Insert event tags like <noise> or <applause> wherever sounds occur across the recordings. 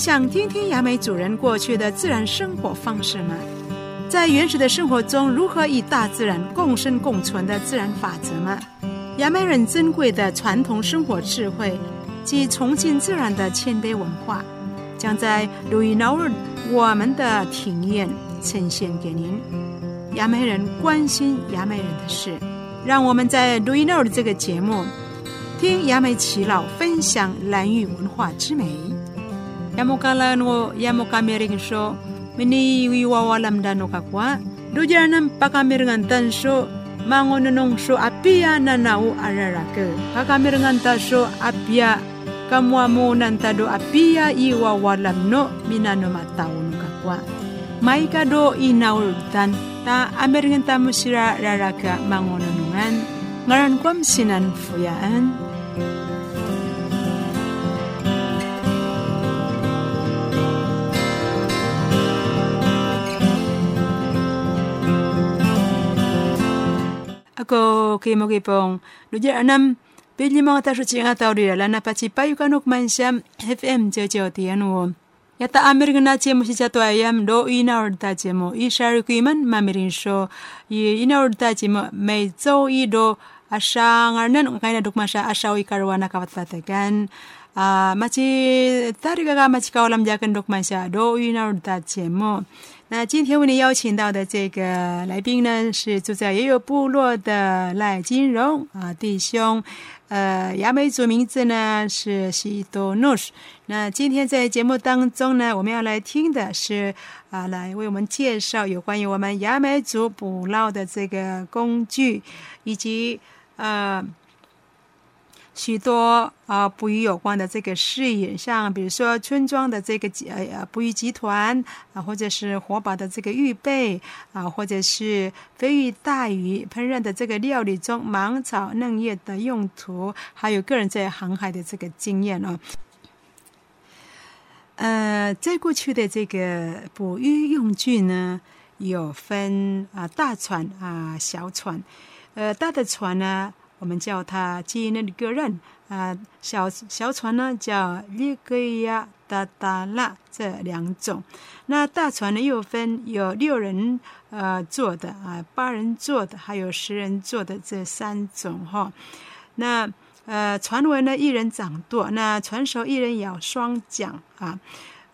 想听听雅美主人过去的自然生活方式吗？在原始的生活中，如何与大自然共生共存的自然法则吗？雅美人珍贵的传统生活智慧及崇敬自然的谦卑文化，将在路易诺尔我们的庭院呈现给您。雅美人关心雅美人的事，让我们在路易诺尔这个节目听雅美耆老分享蓝玉文化之美。yamukalano yamukameringsho mini wiwawalamdanoka kwa dujana mpakamirngantansho mangononongsho apia nanau ararake. Pakamirngantasho apia kamuamu kamuamunantado apia iwawalamno minano mataunuka kwa maika do inaultan ta amirngantamusira raraka mangononungan ngaran kwam sinan fuyaan ko kimo kipong lujar anam pili mga taso chinga tao di lana pachi payu kanuk mansyam FM jojo tianu yata Amerika na chemo si chato ayam do ina orda chemo i shari kuiman mamirin sho. I ina orda chemo may zo i do asha ngarnan kaina dukma sha asha i karwana kawatatagan uh, machi tari gaga machi kawalam jakan dukma sha do ina orda chemo 那今天为您邀请到的这个来宾呢，是住在也有部落的赖金荣啊弟兄，呃，雅美族名字呢是西多诺什。那今天在节目当中呢，我们要来听的是啊，来为我们介绍有关于我们雅美族捕捞的这个工具，以及呃。许多啊捕鱼有关的这个事宜，像比如说村庄的这个呃捕鱼集团啊，或者是火把的这个预备啊，或者是飞鱼大鱼烹饪的这个料理中芒草嫩叶的用途，还有个人在航海的这个经验哦。呃，在过去的这个捕鱼用具呢，有分啊大船啊小船，呃大的船呢。我们叫它基那个人啊，小小船呢叫利格亚达达拉这两种。那大船呢又分有六人呃坐的啊，八人坐的，还有十人坐的这三种哈。那呃船尾呢一人掌舵，那船手一人摇双桨啊。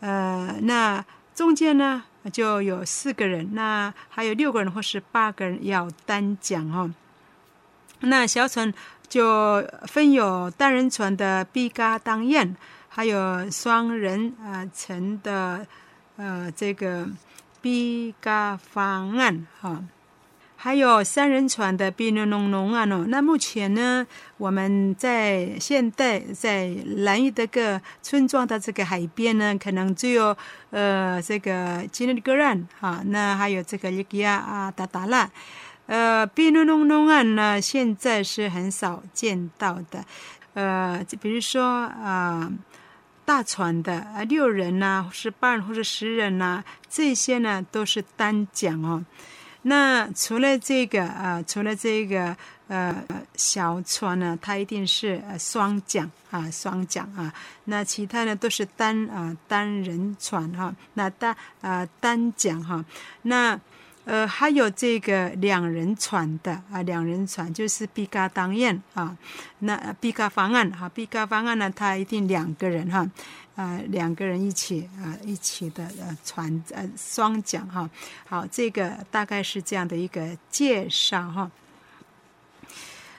呃那中间呢就有四个人，那还有六个人或是八个人要单桨哈。那小船就分有单人船的毕嘎当宴，还有双人啊乘的呃这个毕嘎方案哈，还有三人船的毕诺农农啊喏。那目前呢，我们在现代在兰屿的个村庄的这个海边呢，可能只有呃这个吉内格兰哈，那还有这个利吉亚啊达达拉。呃，比如农农案呢，现在是很少见到的。呃，就比如说啊，大船的啊，六人呐，是八人或者十人呐，这些呢都是单桨哦。那除了这个啊，除了这个呃小船呢，它一定是双桨啊，双桨啊。那其他呢都是单啊单人船哈，那单啊单桨哈，那。呃，还有这个两人船的啊，两人船就是比嘎当宴啊，那比嘎方案哈，比嘎方案呢，它一定两个人哈，啊，两个人一起啊，一起的呃船呃双桨哈，好，这个大概是这样的一个介绍哈。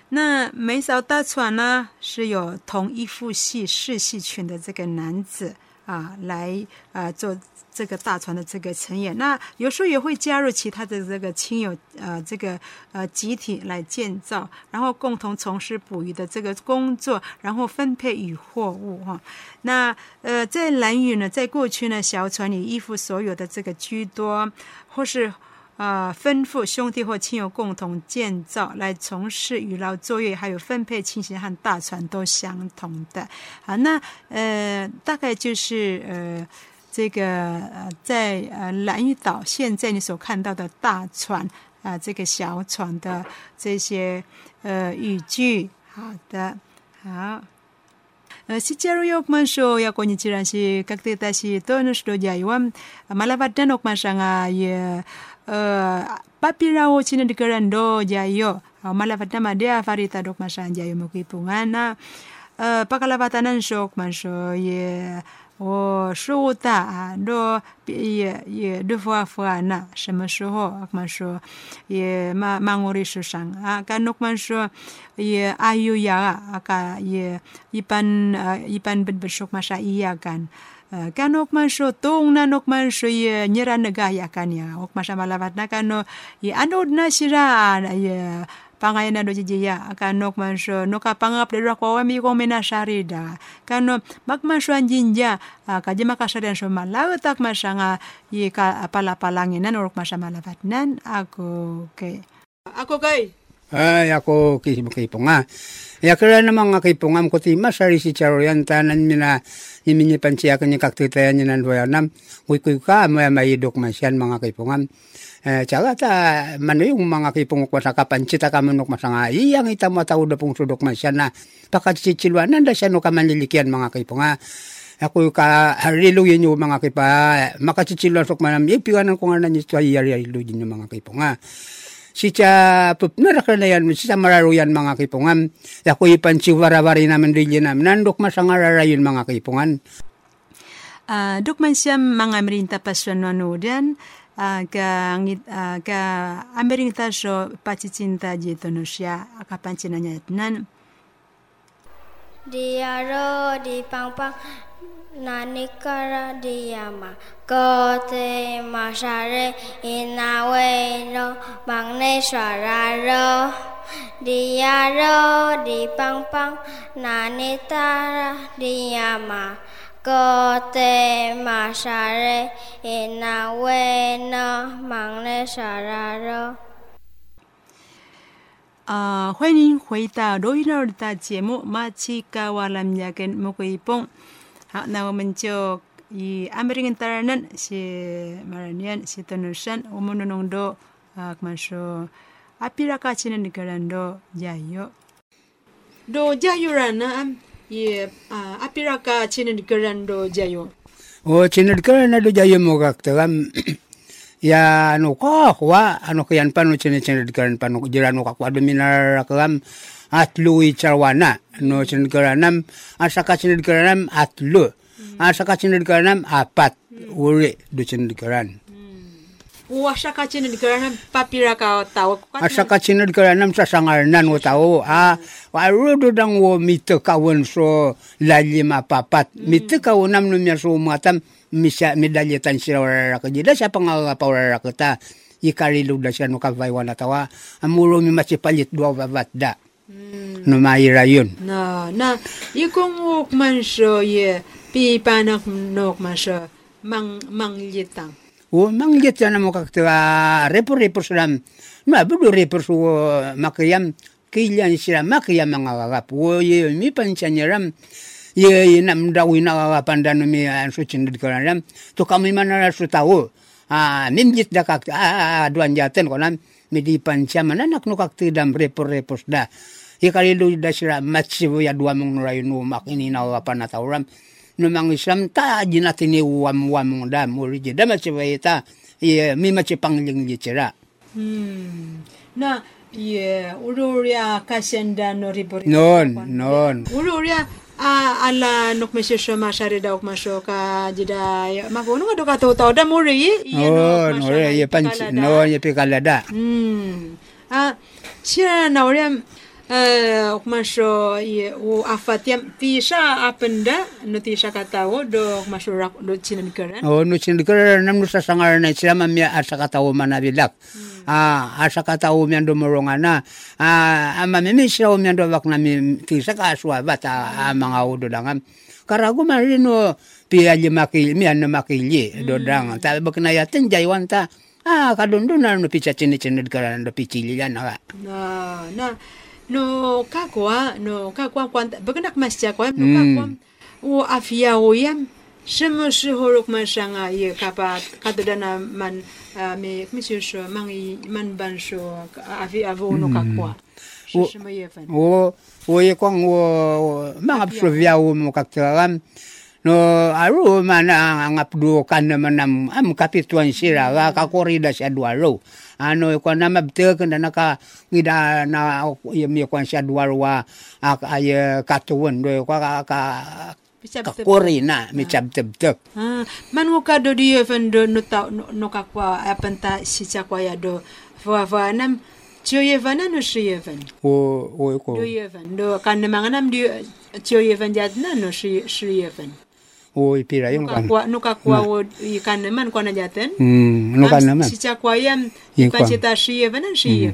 那每艘大船呢，是有同一副系世系群的这个男子啊，来啊做。这个大船的这个成员，那有时候也会加入其他的这个亲友，呃，这个呃集体来建造，然后共同从事捕鱼的这个工作，然后分配与货物哈。那呃，在蓝屿呢，在过去呢，小船里依附所有的这个居多，或是啊、吩咐兄弟或亲友共同建造来从事与劳作业，还有分配情形和大船都相同的。好，那呃，大概就是呃，这个呃，在呃蓝屿岛现在你所看到的大船啊、这个小船的这些呃语句。好的，好。呃，西加入要么说要过年，既然是各地但是都人说的，因为马来巴丹诺马上啊也。papirawo china dikarando jayo. Malavat nama dia farita dok masan jayo mukipungana. Pakalavatanan sok manso ye o shota do ye ye deux fois fois na shema shoho akmansho ye ma mangori kan akanok manso ye ayu ya aka ye ipan ipan bedbesok masa iya kan. Kan okmasho tongnan okmasho ye nyeran gaya kan ya okmasha malavat na kan ye anod na shira ye pangaina do jijiya kanok mansho noka panga pledwa kwa wami ko mena sharida kano mak mansho anjinja kaje makashari ansho lau tak mashanga ye ka pala palangi nan orok mashamalavat nan aku ke aku kai ay ako kisipo nga Ya kaya na mga kaipungam ko ti masari si charoyan tanan mina imini pansiya kanya kaktitayan niya nan nam. Kuy kuy ka maya mayidok man siyan mga kaipungam eh tsaka ta mano yung mga kipungok sa kapansita ka manok masanga. Iyang ita mo tao pong sudok man siya na. Pakatsitsiluanan da siya no ka manlilikian mga kipunga ako ka harilu yun yung mga kipa makatsitsiluan sok manam. Ipiwanan ko nga na niyo harilu din yung mga si cha pupnara ka na yan, si cha mararuyan mga kipungan. Ako ipan si warawari naman rin namin, nandok masangararayon mga kipungan. Uh, duk man siya mga merinta pasyon nanodan, ka uh, ka Amerika so pacicinta jito no siya kapancina niya nan Diaro di pang pang nanikara diyama kote masare inawe ro bangne swararo diaro di pang pang nanitara diyama kote masare inawe no bangne swararo 啊、呃，欢迎回到罗伊诺的节目《马奇嘎瓦兰亚跟穆桂蹦》。 na woman chok i American Internet si Maranian si Tanusan umununong do akman so apira ka china ni karando jayo do jayo rana ye apira ka china ni karando jayo o china ni karando jayo mo gaktagam <clears throat> ya ano ko wa ano kayan pano china china ni karando pano jirano kakwa dominar kakam atlu charwana no sinadkaranam asaka sinadkaranam atlu. Asaka sinadkaranam apat. Uri do sinadkaran Wasaka sinadkaranam papira ka tawo asaka sinadkaranam sa sangarnan wo tao a warudo dang wo mito kawon so lalim apapat mito kawonam no miya so matam misya medalyetan sila warara ka jida siya pangalapaw warara ka ta? Ikarilu da siya no kavaywan tawa. Amuro mi masipalit dua babat Hmm. no maira yun. Na, na, ikong walkman siya, ye, pipanak walkman siya, mang, manglitang. O, manglitang na mo kaktiwa, repo-repo sila, mabudo repo siya, makiyam, kailan sila makiyam mga kakap. O, ye, mi pansan niram, ye, nam daw inakakapan da numi, ang ah, susunod ko na to kami man na sa tao, ah, mimjit da kak, ah, ah, ah duwan jaten ko na, midipan siya mananak no kaktidam repo-repos da. Ikalilu da sira matsibu ya dua mong nuray numak ini na wapan na tauram numang islam ta jinatini wam wam da muri jida matsibu ita ye mi matsi pangling jitsira hmm. Na ye ururia kasenda no ribori non non. Ururia a ala nok mesyo syo masyari daw masyo ka jida magono nga do ka tau tau da muri ye oh no ye panci no ye pikalada hmm. Ah sira na uriam uh, masyo ye u afatiam tisha apenda no tisha katawo do masyo rak do chinanikaran oh no chinanikaran nam no sasangar na sila mamya asa katawo manabilak hmm. ah asa katawo mian do morongana ah amamimi sila mian do wak nami tisha ka aswa bata mga udo dangam karago marino piya makili mian no makili hmm. do dang ta baknayatin jaywan ta ah kadundun na no picha chini chini karan do pichili yan na na no kakoa no kakoa kwan bagnak masya kwan no hmm. kakoa wo afia wo yam shemo shiho rok mashanga ye kapa kadodana man me misyo mangi man ban sho afi avo no hmm. kakoa shemo ye fan. wo wo ye kong wo mahap sho via wo mo kakiram no aru mana ngap duo kan na manam am kapituan sira ga kakori sha dua ano ko na mabte kan na ka ngida na ye mi kwan sa duaro wa ay katuan do ko ka ka Bisa ka betul. kori na mi chab teb teb Ah, man ngo ka do di yefen do no ta no ka kwa apanta si cha kwa ya do fa fa nam chio yefen na no shi yefen. o o ko Do yefen do kan na mga nam di chio yefen jat na no shi yefen. O ipira No yung ka kan kwa no ka kwa wo i kan na man kwa na jaten. no kan naman Si cha kwa yam kan kwa. cita shi yefen na shi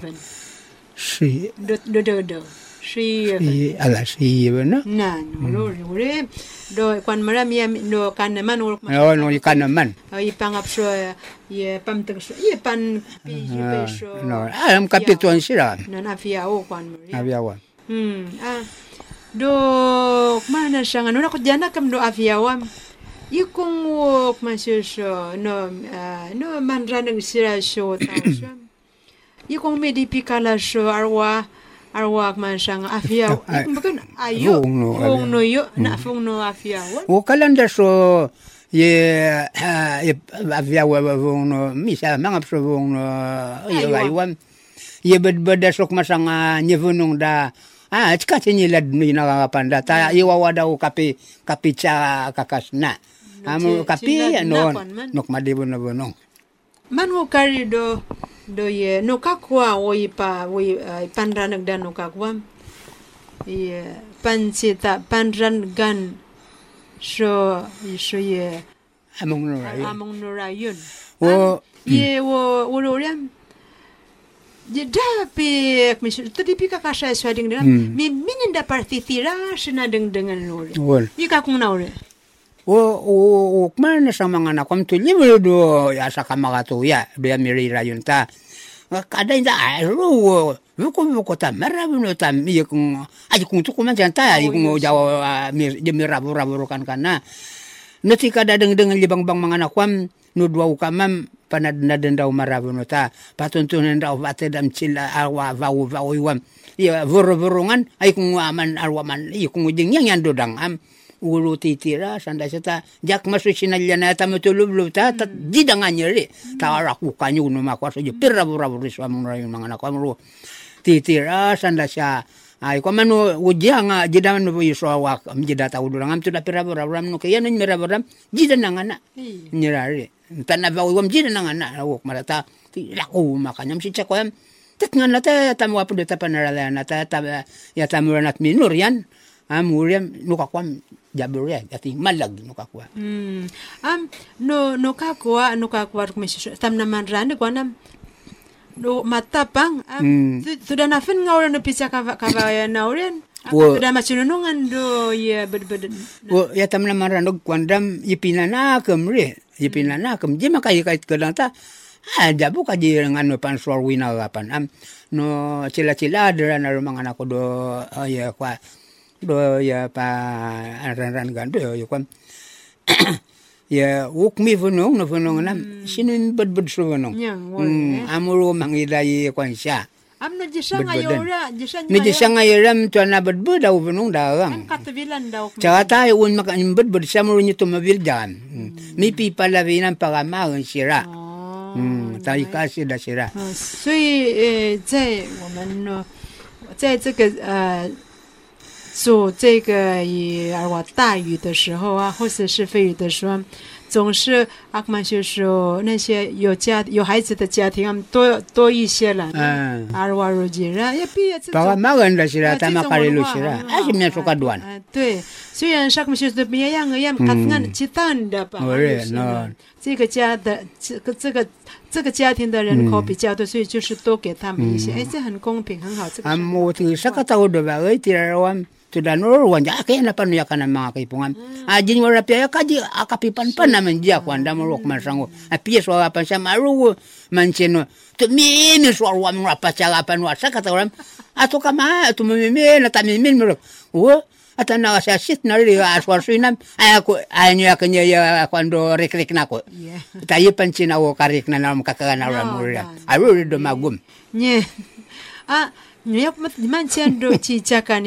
Do do do do. Shi yefen. si ala si na Na no no re do kwan maram yam do kan na man wo no no ikan naman Uh, ipangap so ye pam tag so ye pan pi so no am kapituan sira na na fia o kwan mo ri abiawan hmm ah do mana siya nga no ko jana kam do afia wam. Ikong wo man siya so no ah, no man ranang sira so ta so ikong me di pikala so arwa arwa man siya nga afia Ay, bukan ayo fung no, fung no yo na fung no afia wam. O kalanda so ye ah, wa vong no misa mga so vong no Aywa. aywan ye bed beda sok masanga nyevunung da ah tika tinyi lad ni na kapanda ta ye wa wada o kapi kapi cha kakasna amu ti- kapi na no. nok madibon na bonong man wo kari do do ye no kakwa wo i pa wo i uh, panran dan no kakwa ye pancita panran gan so so ye. Among no ay among no rayun o ye wo wo lo riam ye da pe mis tadi pi kakasha swading dengan Hmm. mi minin da partitira sina deng dengan lo wol Yi kakung na ore. o o o kman sa mga anak kom tu libre do ya sa kamagato ya. Ya miri rayun ta. Kada inda ru vuko vuko ta marabu no ta mi kung aji kung tu kuman janta ya kung jawa mi je mi rabu rabu kan kana no ti kada deng deng libang bang anak kwam no dua ukamam panad na den daw marabu no ta patuntunan daw bate dam chila awa vau vau iwam. Ya voro vorongan ay kung aman arwaman i kung jing yang yan dodang am. Ulu titira sanda seta jak masu sinalya na ta matulublu ta ta didangan nyeri ta araku kanyu no makwa so je pirra bura so among rayon mga anak amro titira sanda siya ay ko manu ujya nga jidaman mo yuso awak am jida ta udurang am bura bura no kaya nun mira bura jida nang ana nyerari tanna ba wam jida nang ana awak marata ti laku makanyam si chakoyam tet nga nata tamu apu de tapanarala nata ta ya tamuranat minur yan amuriam nukakwam jabur ya ati malag nukakwa Hmm. Am no no kakwa no kakwa kumisisyo tam naman rani kwa nam no matapang am tu- sudah nafin ngawra no pisa kava kava na Wo- sudah macunungan do ya bed bed o ya tam na maranog kwandam ipinana kamre ipinana kam jema kay kay kadanta ah jabu ka di ngano pan suar wina am no cila cila ada na rumang anak do oh, ya kwa do ya pa ran ran gando ya kwa <coughs> ya wuk mi funong no funong nam sinin bed bed su funong Yang, wol, Hmm, amuro mangidai kwan siya 所以在我们呢，在这个呃，做这个雨啊大雨的时候啊，或者是非雨的时候。总是阿克曼就说那些有家有孩子的家庭，他们多多一些了。Ah. 阿尔瓦毕业这 Para 种。magan da 呃 sira, 这 tama 种 karilo 文化 sira. 很好 Asim niya sukaduan. 呃对，虽然萨克姆修的别样个样，看看其他的吧，这个家的这个这个这个家庭的人口比较多，所以就是多给他们一些，哎，这很公平，很好。这个是 Amo ti sa katao do ba ay tirawan. Tuda no wan ja kaya na panuya ka ng mga kaipungan. Ajin mo rapya kaji akapipan pa naman diya kwanda mo rok masango. Apia so apa sa maru mansino. Tu mimi so wa mo pa sa apa no sa katao Ato ka ma tu mimi na tamimin mo. Wo ata na sa sit na ri aswar suinam ay ako ay niya kanya ya kwando rek-rek na ko. Yeah. Tayo pansin ako karik na nam kakagana No, mo rin. Aro rin do magum. Nie. Ah, Nyap mat man chen do chi chakan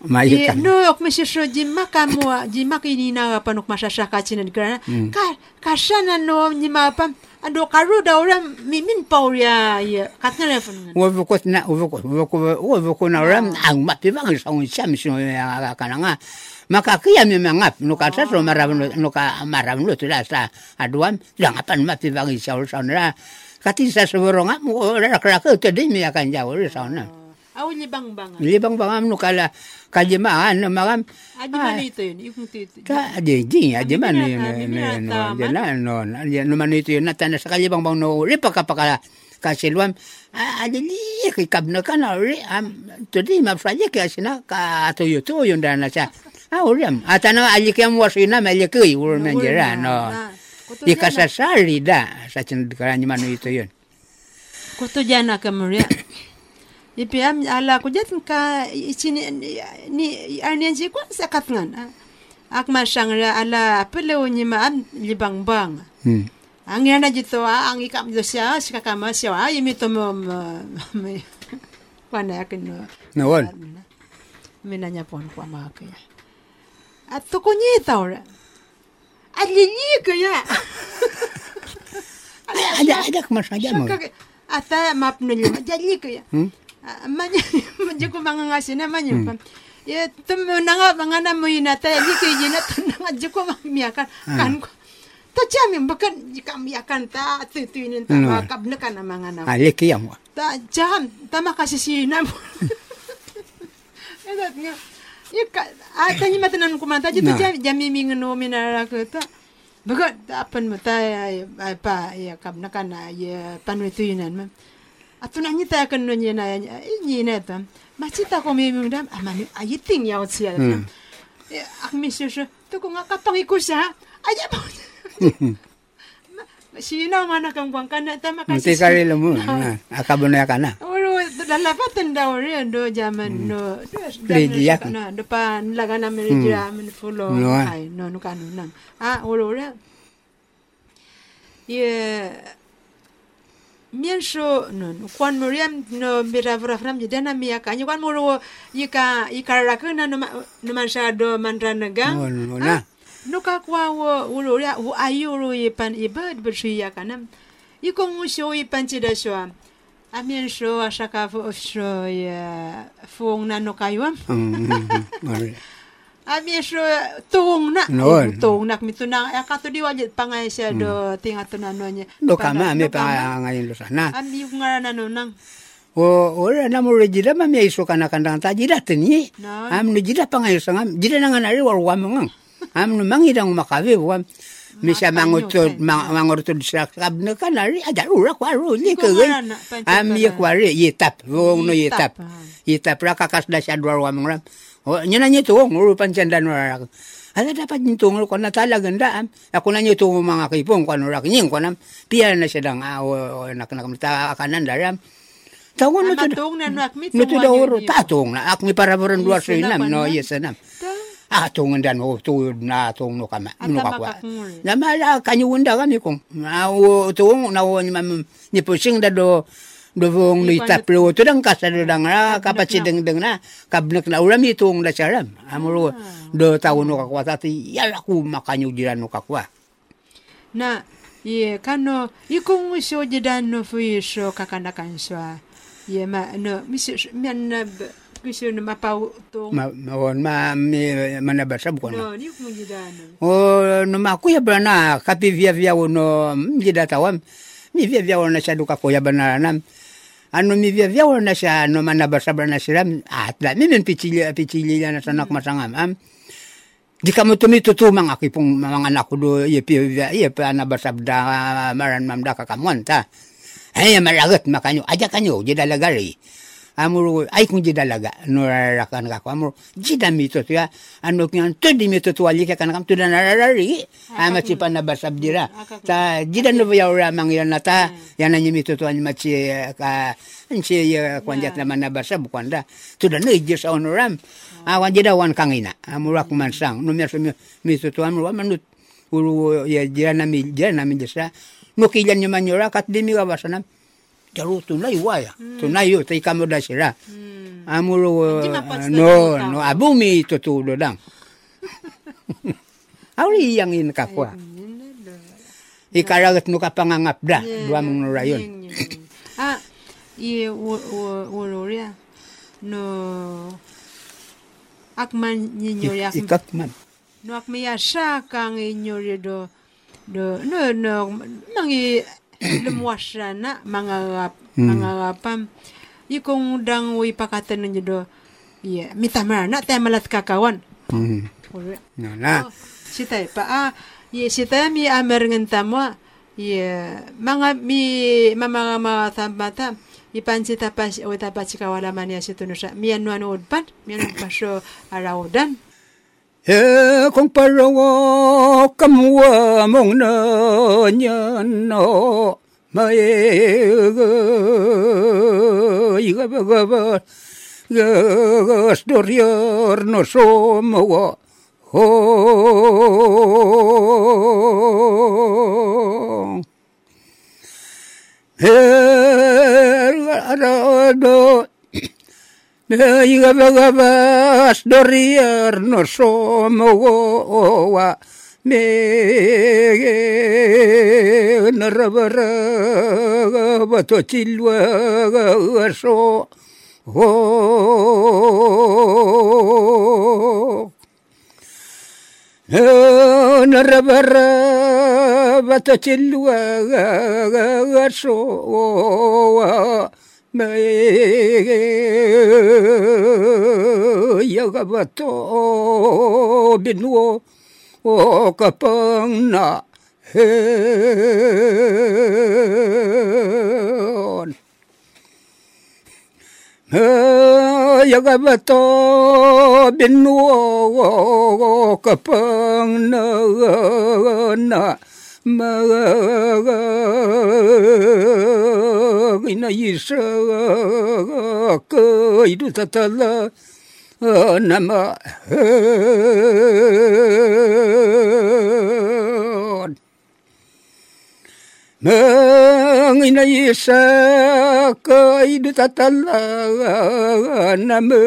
ya. Mai Ye kan. no ok me shisho jima kamua jima kini na pa nok masasha ka china dikana. Ka ka shana no nyima pa ando ora mimin pauria ye katna le fun. Wo ko na wo ko wo ko wo na ram ang ma pi bang sa un sam so ya kana nga. Maka kia mi mangap no ka sa so maram no ka maram no tu sa aduam yang apa bang sa sa na. Kati sa so ronga mo ra kra ka te akan jauh sa na. Au libang bang. Libang bangam no kala kajimaan no magam Aji mana itu yun? Ikung titi. ka ade ji ade man mimi no nata, de na no no man itu na tan sa kajiban bang no ripa ka pakala ka silwam ade li ki kab no kana ri am to di ma fraje ka sina ka to yo to yo ndana sa a uriam atana ali ke mo sina me le ki ur men jera no di kasasari da sa cin karanya manu itu yun Kuto jana kamuria. ipiam ala kujat ka ichini ni arnianji kwa sakatngan akma shangra ala pele unyima am libang bang hmm. angiana jito ang ikam dosya sikakama siya imi tomo kwa <laughs> na yakin na wal? Mina nyapon kwa makya atukunyi taura. Alinyika ya. <laughs> Ada ada kemasa aja mau ata mapnul jalika ya. Hmm? Hmm Manya mga ngasin na manya pa. Ya tum nanga mga na mo yunata li ko yina to nanga jiko mamiyakan kan ko. To jami bakan jika miyakan ta tu tu inin ta Hmm. makab na kana mga na. ali ki yang Ta jam ta makasisina mo. <laughs> Edat nga. Ika ata ni matanan ko man ta jito Na. jami jami mingno minara ko ta. Baga apan mo ta ay pa ya kab na kana ya panwituinan ma. Ato na nyita kan no nyena ni <laughs> na ta. Machita ko mi mi dam amani ayiting. Hmm. Ak mi siya to ko nga kapangi ko siya. Ay ba. Sino nga nakangkwang ka na tama Mesti kasi. kali lemu na akabuna ya kana Oro lalapatan daw rin do jaman no. Lidiak. Na do pa laga na mi jira mi fulo No. no kanu nang. Ah oro rin. Ye Mien so no no kwan muriam no mira vra fram jidana mi akanyo kwan muro yika ikarakuna no ma- no man sha do mandranaga. no no no ka kwa wo wo ya wo ayu ro ye pan ye bird bir shi ya kanam yi ko mu sho shaka fo sho ya fong na no kaywa <laughs> hmm hmm a mien sho tong na No. tong nak mi tunang. Ya ka to di wajit pangay siya do tinga to na no nya do kama me? pa ngayon lo sana am yu ngara na no nang o ora na mo jida ma me iso kana kandang ta jida teni am no jida pa ngayon sangam jida na nga nari war wa mangang am no mangidang makawe wa misa disak kab na kanari aja ura kwa ru li Iko ke nga na, pancho am ye kwari yetap wo no Yetap, yetap ra kakas da sa dwar wa mangram o nyana nyeto nguru pancandan wa Ala dapat nitong ko na talaga ndaan. Ako na nito mga kaipong ko ano nying ko nam pia na siya dang awo nak nak mita kanan daram. Tawon no to. matong na no ak mi No to da oro na ak mi para boran luar sa inam no na. yes. Ah tong ndan o to na tong no kama. No tama ka kwa. ka kung- Na mala kanyu unda kami kong. Na o tong na o ni mam ni pusing da do do vong ni Ipan- taplo to dang kasa do dang ra kapatid deng deng na kabnek na ulam itong da saram. Amuro do tawo no kakwa tati yala ku makanyu jiran no kakwa. na ye kano ikung sho jidan no fu sho kakana kan swa ye ma no mi sho men na kisho no mapau to Ma mawon ma mi manabasa bukan. no ni kung jidan O no makuya brana kapi via via no mjida tawam. Mi via via na shaduka ko ya banana. Ano mi via via na sha no manabasa brana siram atla mi men pichili pichili na sanak masangam am. Di kamu tumi tutu mga kipong mga anak ko do ye pi ye pa na basabda maran mamda ka kamuan ta. Ay maragat makanyo aja kanyo jida lagari. Amuro ay kung jida laga no rarakan ka ko amuro jida mito ya. Ano kyan tudi mito tu ali ka kanakam tuda nararari ama si pa na basab dira ta jida no ya ora mang yan nata yan anyi mito tu anyi machi ka anchi ya kwanjat naman na basab kwanda tuda no ijis onoram awan jida wan kangina amuro ak mansang no merso mito tu amuro manut uru ya jira nami jira nami jesa no kilan nyo manyora kat dimi ka basanam Jaro tunay waya. Tunay yo tay kamo da sira. Hmm. Amuro no no abumi tutulo dang. <laughs> Auri yang in kapwa. Ikaragat no kapangangap da. Dua mong nurayon. Ah, i wo wo loria no akman nyinyoria Ikat man. no akmaya sha kang inyori do do no no mangi lumwasana mangangap mangangapam ikong dang wi pakatan nyo do iya mitamara na tayo malat kakawan. Hmm. No na. Oh, sitay pa ah ye sitay mi amer ngentamo ye mga mi mamanga mga tambata. Ipan sita pas o tapa chikawala mania situno sa mi anu anu udpan mi anu paso araudan he kong parawo kamwa mong na nyan no ma e ga ga ga ga ga storior no somo wa. Ho he ra do Meigabagabas dorriar no somogoa, mege narabaraga bato chiluaga aso. Oh, narabara bato chiluaga aso. Oh, oh, oh, oh, oh, oh, oh, oh, oh, yagabato binuo o kapang na hen yagabato binuo o kapang na na magina isha ka iru tatala nama magina isha ka iru tatala nama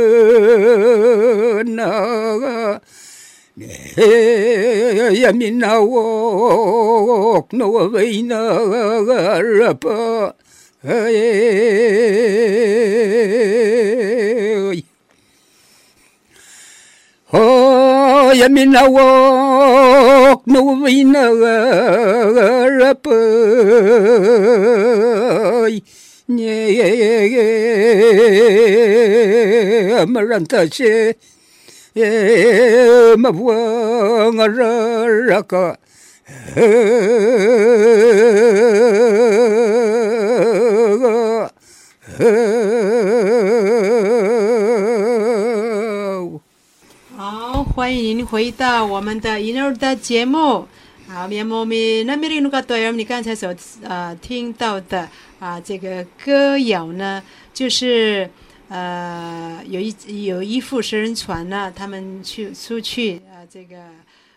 Yamina wok no avina rapa. Oh, Yamina wok no avina rapa. Amaranta she. Mabuang araraka Oh. 好，欢迎您回到我们的银儿的节目。好，面膜咪那米里努个对，你刚才所呃听到的啊、这个歌谣呢，就是呃有一有一副食人船呢，他们去出去呃这个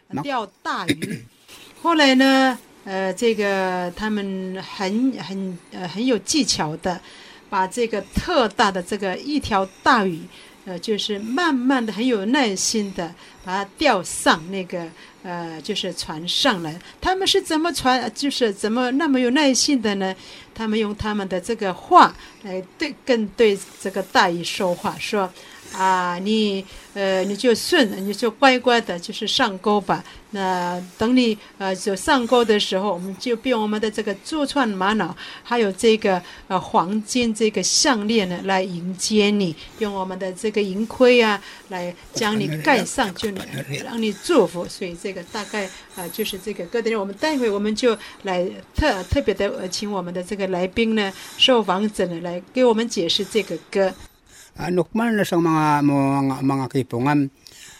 呃钓大鱼，<coughs> 后来呢，呃这个他们很很呃很有技巧的，把这个特大的这个一条大鱼。呃，就是慢慢的、很有耐心的把它钓上那个呃，就是船上来。他们是怎么船，就是怎么那么有耐心的呢？他们用他们的这个话来对更对这个大禹说话，说啊，你呃你就顺，你就乖乖的，就是上钩吧。那等你呃就上钩的时候，我们就用我们的这个珠串玛瑙，还有这个呃黄金这个项链呢，来迎接你，用我们的这个银盔啊，来将你盖上，就能让你祝福。所以这个大概啊、呃就是这个歌的。我们待会我们就来特特别的呃请我们的这个来宾呢，受访者呢来给我们解释这个歌。Anok man na sa mga mga, mga kipungan.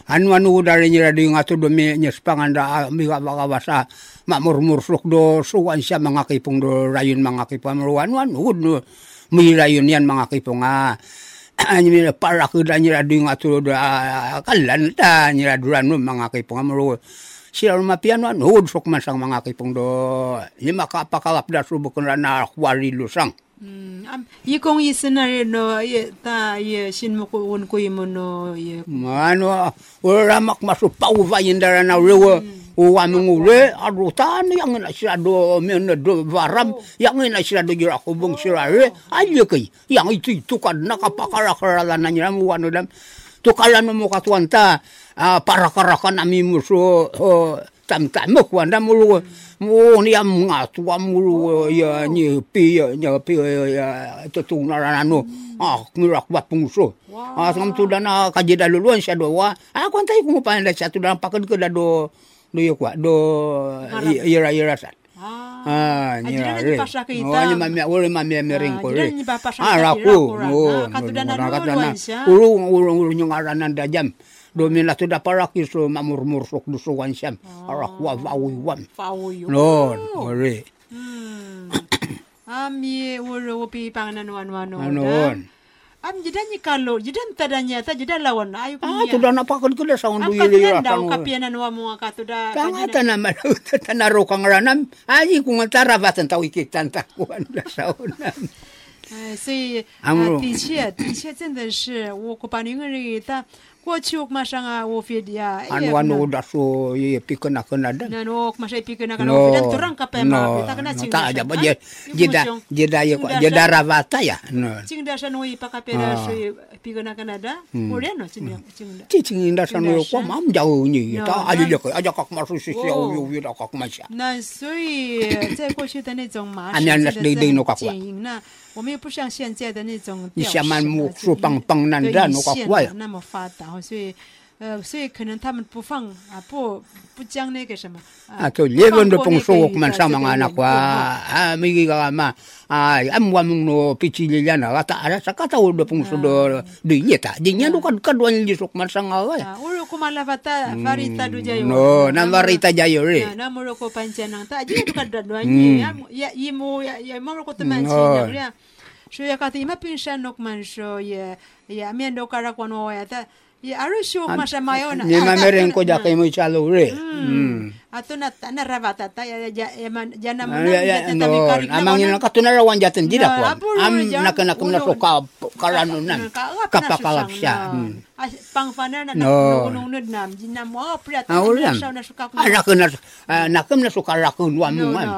Anu anu dari nira di nga to do mi nyes panganda mi ga ba basa mamurmursuk do suwan kipung do rayun mga kipung anu anu do mi rayun yan mga kipung ah <clears throat> ani mi para ku da nira di nga to do kalan da nira duran mga kipung amro sila mapian wan hud sok mga kipung do. Lima ka pakalap da subukun na kwari lusang Hmm, Yikong sana no ta ye shin un ko yimo no ye. Mano uramak masu pauva yindara na rewa. Hmm. Uwa mengule adutan yang ina sirado mena do varam oh. yang ina sirado jira kubung sirare oh. aje kai yang itu itu kan nakapakara karala na nyiram wano dam. Tukalan mo katuanta ah, para karaka nami musuh oh, muso tam tam mo kwanda mulu mo ni am ngatu amulu ya ni pi ya ni pi ya to tu na no ah wa pungso ah sam tu dana kajeda luluan sya do wa ah kon tai ku pa nda satu dalam pakan ke da do do ya kwa do ira ira sat Ah, Ajira nyira na re. di pasya ka ita. Oh, ni mami uri mami mering ko Ah, re. ni Ah, raku. ra. Oh, Ah, katudan na no, luluan katudan na. siya. Uru uru uru nyong aranan da jam Do mina tu da paraki so mamurmur sok du so wan syam. Arak wa wa wi wan. 发我有。 Non, ore. 嗯，啊咪我我比帮那玩玩哦。 Anon. Am jidan ni kalau jidan tadanya ta jidan lawan ayo Ah, tu da napakan ko da sa Am undu kapian ira daw sa. kapian na mo ka to da. <laughs> Tanga tanam tanaro kang ranam. Aji kung taravatan tawi kitan takuan da sa unam. 哎，所以啊 Amro，的确，的确，真的是我古巴人人他 kuachuk masanga wofid ya an wanu dasu ye pika na kana dan. Na no masai pika na kana. Dan turang kape ma kita kana cing ta aja baje jeda jeda ye ko jeda ravata ya no. Cing dasa no ipa kape ah. da su pika na kana da. Hmm. Ore no cing hmm. no ko mam jau ni ta aja je ko aja kok masu si si au yu yu da kok masya na sui <coughs> te ko shi ta ne ma an na dei dei no 我们又不像现在的那种电视啊，那么发达，所以，呃，所以可能他们不放啊，不不讲那个什么啊，就我们上啊，那啊，个嘛。ay mung no pichili yana kata ara sakata wo dopung sudor di yeta di nya do kad kadwa ni sok man ya ulu kumala fata varita do jayo no na varita jayo re na muro ko pancenang ta ji do kadwa ya yimu ya muro ko So ya shoya kati ima pinsha nok man ya, ya miendo kara kwano ya ta. Ya aru shok masha mayona ni mamereng ko jakai mo chalo re ato na na ravata ta ya ya ya na Ah, na ya, ya, ya ta no, mi kari na amang wana. ina katunarawan jaten jida Na, ko. apulo, Am nakanak na ulo. so ka karano nan. Kakalap na Kapakalap siya. na. Mm. Ah, pang fana na No. nakununod nam jinam mo priat ulam. na suka ko Anak na nakam na so karakon wa mo man.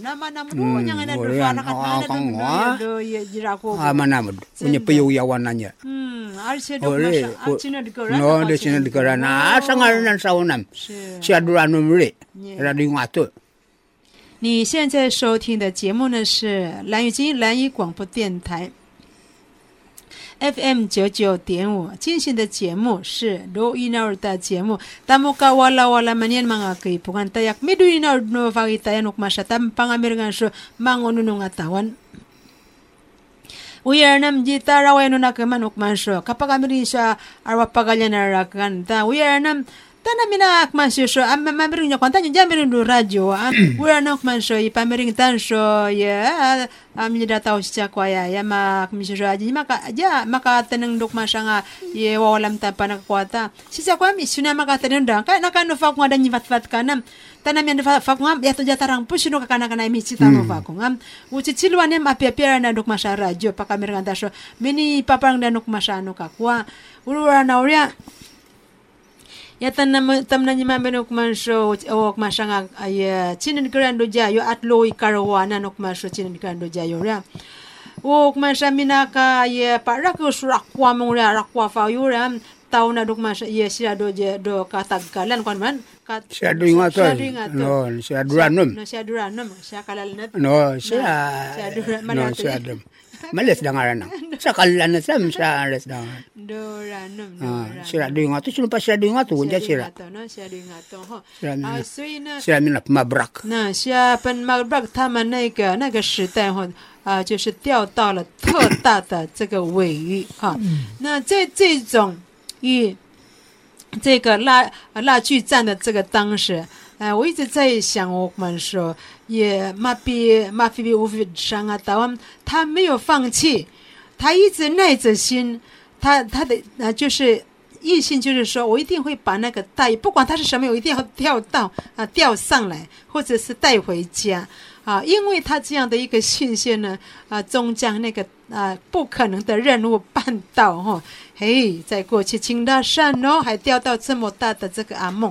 Nama Hmm, do nya ngana do wala. fana kat mana do ya jirako. Ah, manamod. Unya payuyawan na niya. Hmm, al se do Ore, masa al sino di koran. no, de sino di koran. Ah, sangar nan sa 让另外对。你现在收听的节目呢是蓝雨金蓝雨广播电台 FM 九九点五进行的节目是录音儿的节目。<clears throat> nam tana mina akman siya so am mamiring niya kwanta niya jamirin do radyo am uyar na akman so ipamiring tan so ya am niya dataw siya kwaya ya mak misyo so aji ja maka tanang duk masya nga ye kwa mi suna maka tanang da kaya nakano fa ko nga danyi fatfat ka nam. Tanam yan fa ko ngam yato jatarang pusino ka kana kana mi cita mo fa ko ngam uci cilwan em api api na duk masya radyo pa kamirang ta so mini paparang danuk masya no kakwa urura na uria ya tanam tam na nyima menuk manso o masanga ay chinin grando jayo at loy karawana nok manso chinin grando jayo ra o mansa minaka ye parak surakwa mong ra rakwa fa yura tau na duk mas ye sia do je do katagkalan kon man kat Siya do ngato. Siya do ngato. No, siya duranum. no siya duranum siya kalalanat No, siya. siya duran No, malato siya 马雷斯当阿兰啊，撒卡尔纳斯啊，马雷斯当阿兰。多兰姆，啊，西亚对五阿图，全部西亚对五阿图，西亚阿图呢，西亚对五阿图哈。所以呢，西亚被马布克。那西亚被马布克，他们那个那个时代哈啊，就是钓到了特大的这个尾鱼哈。那在这种与这个拉拉锯战的这个当时。哎、我一直在想，我们说也马比马菲比乌菲上啊，台湾他没有放弃，他一直耐着心，他他的呃就是异性就是说我一定会把那个带，不管它是什么，我一定要钓到啊钓上来，或者是带回家啊，因为他这样的一个信心呢，啊，终将那个啊不可能的任务办到哈。嘿，在过去青大山哦，还钓到这么大的这个阿梦。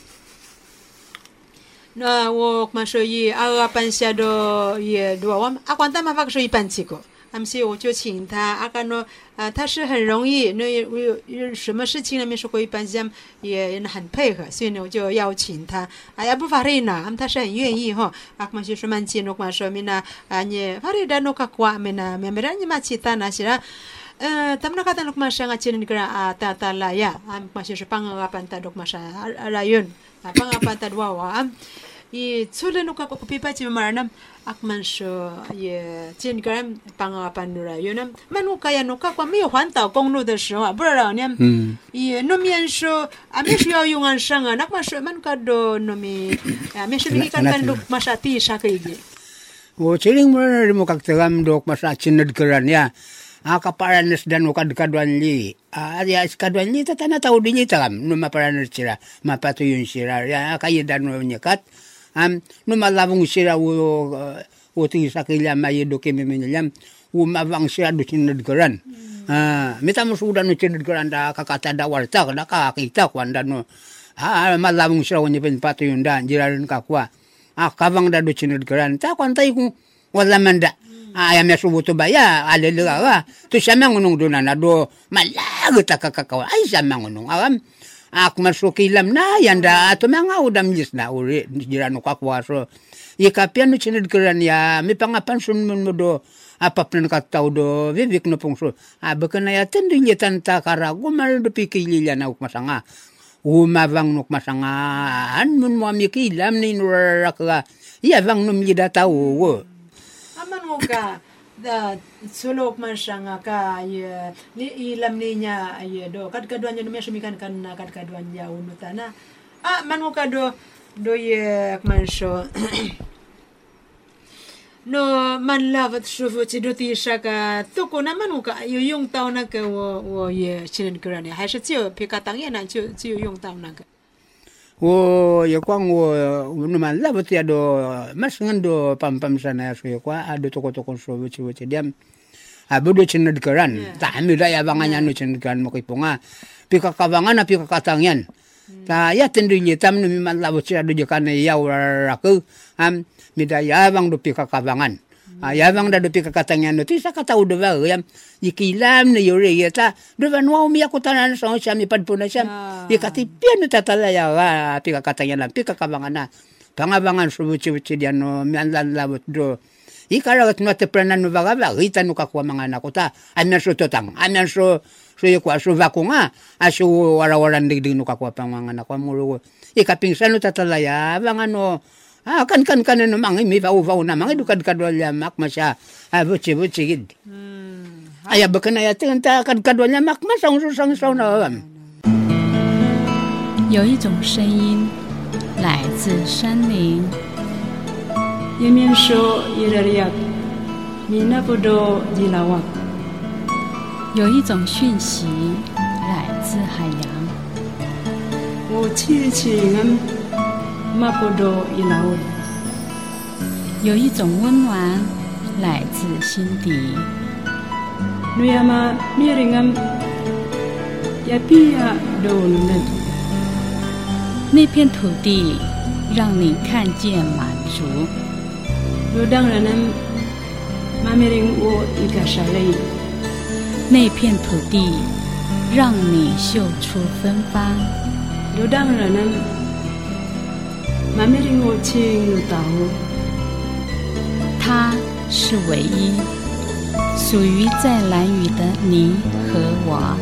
那我嘛说伊阿二班下到也，我阿光大嘛发个说一班去过，阿咪是我就请他，阿干啰，呃，他是很容易，那我有有什么事情，阿咪是可以班先，也很配合，所以呢我就邀请他，哎呀不发热呐，阿咪他是很愿意吼，阿咪是说蛮轻，诺嘛说？咪那啊你发热了诺个快，咪那咪咪然你嘛去打那些啦，呃，他们那个他们嘛说阿轻的个啊，他他来呀，阿咪嘛说是半个阿班在诺嘛说来用。No ka ko pipa chi maranam akman sho ye jin gram panga panura yunam manu kaya no ka kwa mi huan tao gong lu de shi wa bu ra ne. Ye no mian sho a me shi yao yung an shang a nak ma sho man ka do no mi a me shi mi kan kan lu ma sha ti sha ka ige o chiling mo na mo kak tegam dok ma sa chinad keran ya akaparanes dan ukad kaduan li ya kaduan li tatana tau di ni tagam no maparanes sira mapatuyun sira ya kaya dan nyekat am no malavung sira wo wo ti sakilya mai do ke me menyam wo mavang sira do chinad keran. Ah mita mo sudan no chinad keran da kakata da warta da ka kita kwanda no ah malavung sira wo nyepen patuyun da jirarin kakwa ah kavang da do chinad keran. Ta kwantai ku wala manda aya me subuto baya ale lega tu sama ngunung do nana do malaga ta kakakaw ay sama ngunung? Awam ak masuki lam na yanda to mga udam jis na uri. Jirano kakwa so ye kapian no chinid keran ya. Mi pangapan sun mun do apa pun kata do? Vivik no pungso a bekana ya tendu nyetan ta kara. Gumal do pikili na uk masanga. Umavang nuk masanga. An mun mi kilam ni nurakla ya vang num yida tau wo aman mo ka da sulok man siya nga ka ye ni ilam ni niya ye do kad kaduan niya numiya sumikan kan na kad kaduan niya unuta na. Ah man mo ka do do ye man siya no man lavat shufu chi do ti sha ka to ko na man ka yu yung tao na ka wo wo ye chinen kran ya hai shi ji pe ka tang ye na ji ji yung tao na ka wo ya kwang wo numa labo do, mas ngan do pam pam sana ya so yo kwa ado toko toko so wuci wuci diam abu do cendet keran yeah. tak ambil dah ya bangannya nu cendet keran mau kipunga pika kabangan api mm. ta ya tendu ye tam nu mi man labo ti ado jekane ya ura ya raku am midaya bang do pika Ah, ayavang da dopi kakatangyan no tisa kata sakatau dova yam ikilam ne yore yeta dova no mi akutana na song siam ipad puna siam. Ah. Ikati pian tatala ya wa pi kakatangyan lam pi kakabangana pangabangan subuci buci dia no mian lan labut do. Ikara ikaragat no te prana no vaga va rita no kakua mangana kota amian so totang amian so so ye kwa so vakunga aso wara wara ndig no kakua pangangana kwa muru ikapingsan no tatala ya vanga no. Ah kan kan kan no mangi mi vau vau na mangi dukan kadwa ya mak masya ah buci buci gid aya bekana ya tenta kan kadwa ya mak masa ung sang sang na wan 有一种声音来自山林，ye mien sho irariak mi na podo jilawak 有一种讯息来自海洋，马波多伊拉沃，有一种温暖来自心底。努亚玛米林恩，亚比亚多纳。那片土地让你看见满足。努当人呢，马米林沃一个舍利。那片土地让你嗅出芬芳。努当人呢？慢慢的我亲又到，它是唯一，属于在蓝雨的你和我。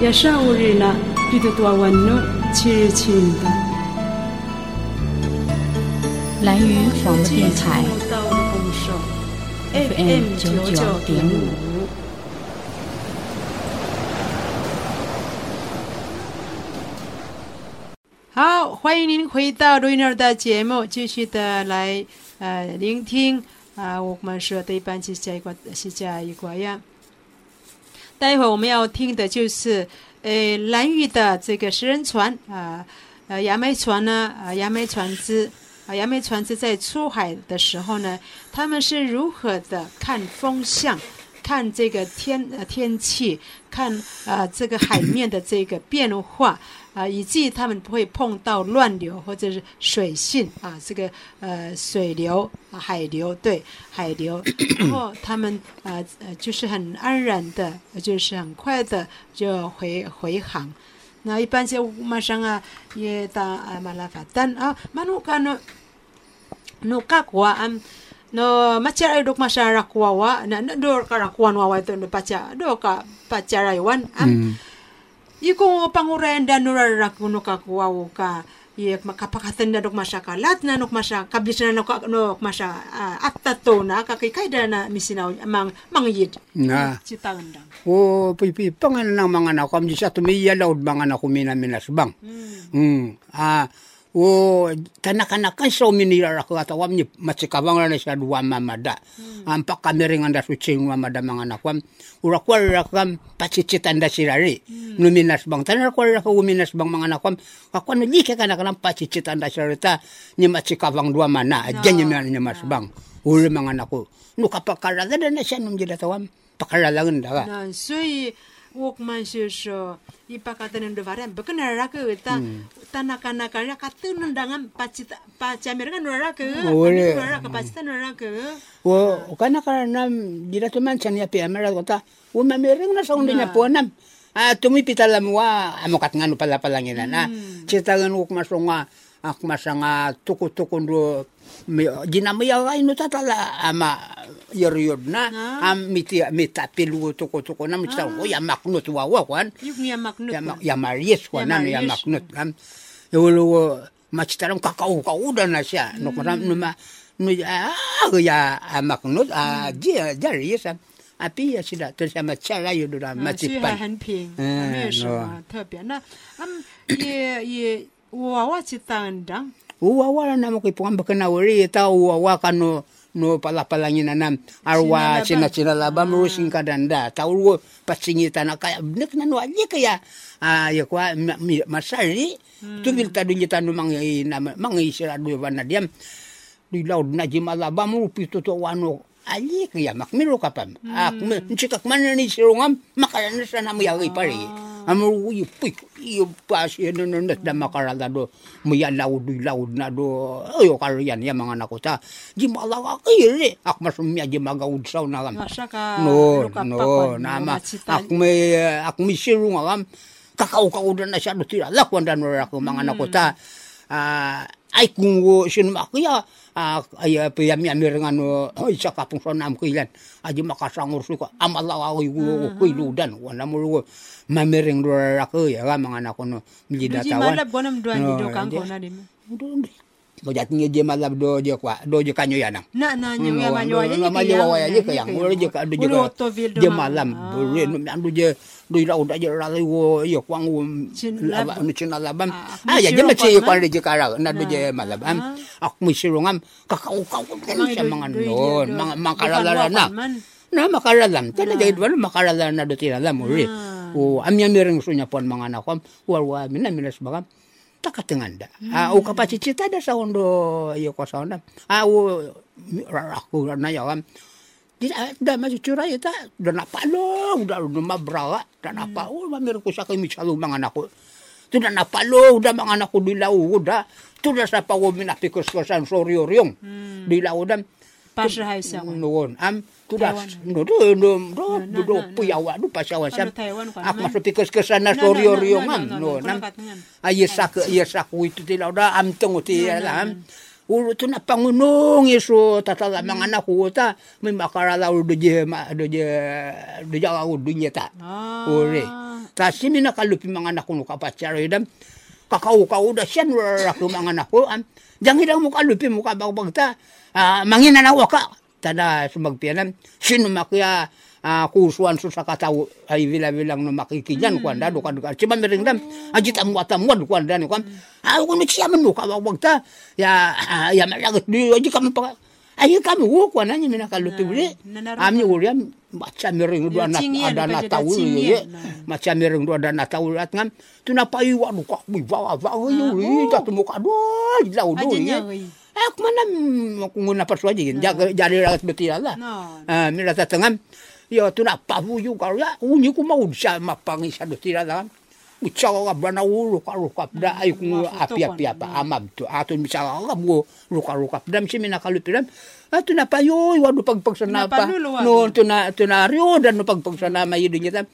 也上午日呢，比得多温暖，亲日亲的。蓝雨广播电台，FM 九九点五。好欢迎您回到录音儿的节目，继续的来呃聆听啊、我们说的一般是下一个是下一个呀。待会儿我们要听的就是呃蓝屿的这个食人船啊呃杨梅船呢啊杨梅船只啊杨梅船只在出海的时候呢，他们是如何的看风向？看这个天呃天气，看啊、呃、这个海面的这个变化啊，以至于他们不会碰到乱流或者是水性啊，这个呃水流啊，海流对海流，然后他们啊，呃，就是很安然的，就是很快的就回回航。那一般就乌马上啊，也打啊马拉法丹啊，马努卡努努卡古安，嗯，那马加尔多马沙拉古瓦瓦，那那洛卡拉古瓦瓦，对，那巴加洛卡巴加尔湾啊。Iko pangurenda nurara kuno ka kuwawo ka ye makapakatan na dok masyaka lahat na nok masya kablis na nok nok masya uh, attato na kakikaida na misinaw mang mangyid Na. citandang O pipi pangan ng mga anak ko, sa tumiya laud mga anak ko minaminas bang. Hmm. Ah, o tanakanak kan so minira ako at awam ni matsikabang na siya duwa mamada. Ang pakamiring anda sucing mamada mga anak ko. Ura ko rakam pachichitan da sirari. Numinas bang tanar ko rakam uminas bang mga ko. Ako no lika ka na kanang pachichitan da sirita ni matsikabang duwa mana. Diyan niya niya mas bang. Uri mga anak ko. No kapakarada na siya nung tawam. Pakaralangan da ka. 那所 wokmanshesho ipakatanen dovaren bekenara ke? Ta hmm. tanakanakarya katu nendangan pacita pacamir kan nora ke? Oh, nora ke pacita nora ke? Wo kana karena dira oh, ya. ah, tu mancan ya pe kota wo mamereng na saundenya ponam a tumi pitalam wa ah, amokat nganu pala palangina na hmm. citagan wokmasonga akmasanga ah, tuku-tuku ndo jina mo ya ino tatala ama yeryod na am miti mita pilu tuku tuku nam cita wo ya maknut wa wa kwan Yuk niya maknut. ya mak ya maries ko Ya nan ya maries. maknut kan yolo macitaram kakau kau dan na siya no maram no ma no ya ya ah, maknut a dia jari ya api ya sida terus sama cara yo do 啊，所以还 macipan 很平，嗯没有什么特别。那嗯，也也我我去当当， Uwa wala na mo kay puang bakana wari ta uwa wa kano no pala palangin na nam. Arwa sina sina laba mo sing kadanda ta uwa pasingita na kaya nek na no ali kaya. Ah ya kwa masari. Tu bil ta dunya tanu mangi na mangi sira du bana diam. Di laud na jimala ba mo pito to wano. Ali kaya makmiro kapam ak me nchikak man ni sirungam makala na sa namu yagi pare amur yu pik yu pas ya no no da makarala do mo ya du laud na do ayo karian ya mga nakota jimala ka kire ak masum ya jimaga udsaw na ka no no nama ak me ak mi sirung agam kakau kau dan na siya do tira lakwan dan ako mga nakota ah ay kung sino makya ah ay piyami ami ngano isa ka pung sonam kilan aji makasangur suka amala ay ko kiludan wana mo mamereng do ako ya ga mga anak ko no milida Duji tawan malab bonam duan di do kang dia- ko na di. mo jatnya je malab do je kwa do je kanyo yanang Na na nyu No, ya manyo aja no, manyo aja je kayang ulo je ka do je ka je malam no andu je do ira uda je ralai wo yo kwang wo laba lab- no chin labam Ah, ah ya je misiro machi kwa kwa man. je kara na do je malab am ak misiro ngam kakau kau kan sa mga non mga makarala na na makaralam tala jahit wala makarala na do tiralam uri o amya mireng sunya pon mga anak ko warwa mina minas bagam takatenganda ah o kapacita da sa ondo iyo ko sa onda ah o aku na yawam tidak, eh, da ma curai tak, ta da loh, lo udah udah ma brawa da napa oh ma mir ku sakai misalu mangan aku. Tu da napa lo udah mangan aku di laut, udah. Tu da sapa wo min api kos kosan sorio. Di laut dan pasra hai sa ngon am tu da no do no do do pu yawa du pasawa sam. Ak masuk pikos ke sana sorio riung am. no nam. Aye ah, sak aye sak itu di lau da am tengu ti am. Ulo tu na pangunong iso tatala mga anak ko ta may makarala do je ma do je. Do jawa do nyeta Ah. ore ta simi na kalupi ko no kapatsara idam kakau kau da sian ra ko mga anak ko am mo kalupi mo kabagbag ta ah, mangina na waka tada sumagpianan sino makya ah kusuan susah kata ay vila vilang no makikinyan ko anda do kan cuma merengdam aji tam wata mod ko anda ni ko ah ko ni siya man ka wag ta ya ah, ya malagat di aji kam pa ay kami wo ko na ni mina kalupi uli amni uli am macam mereng do Ya, anak cingien, ada anak jadi tahu ye nah. macam mereng do ada anak tahu at ngam tu na payu wa do ka bi wa wa uli jatuh muka do lau do ye. Eh, ke mana aku nguna persuaji kan? Jaga jadi rakyat betul lah. No. Ah, mira tatangam. Ya tu nak pahu ju kalau ya uni ku mau sa mapangi sa betul lah. Ucawa ka bana ulu ka ru ka da ay ku api api apa amam tu atu misal ka bu ru ka ru ka dam si mina kalu piram. Atu na payo wadu pagpagsana pa. Napalulu, No tu na tu na rio dan no pagpagsana mai dunya tam.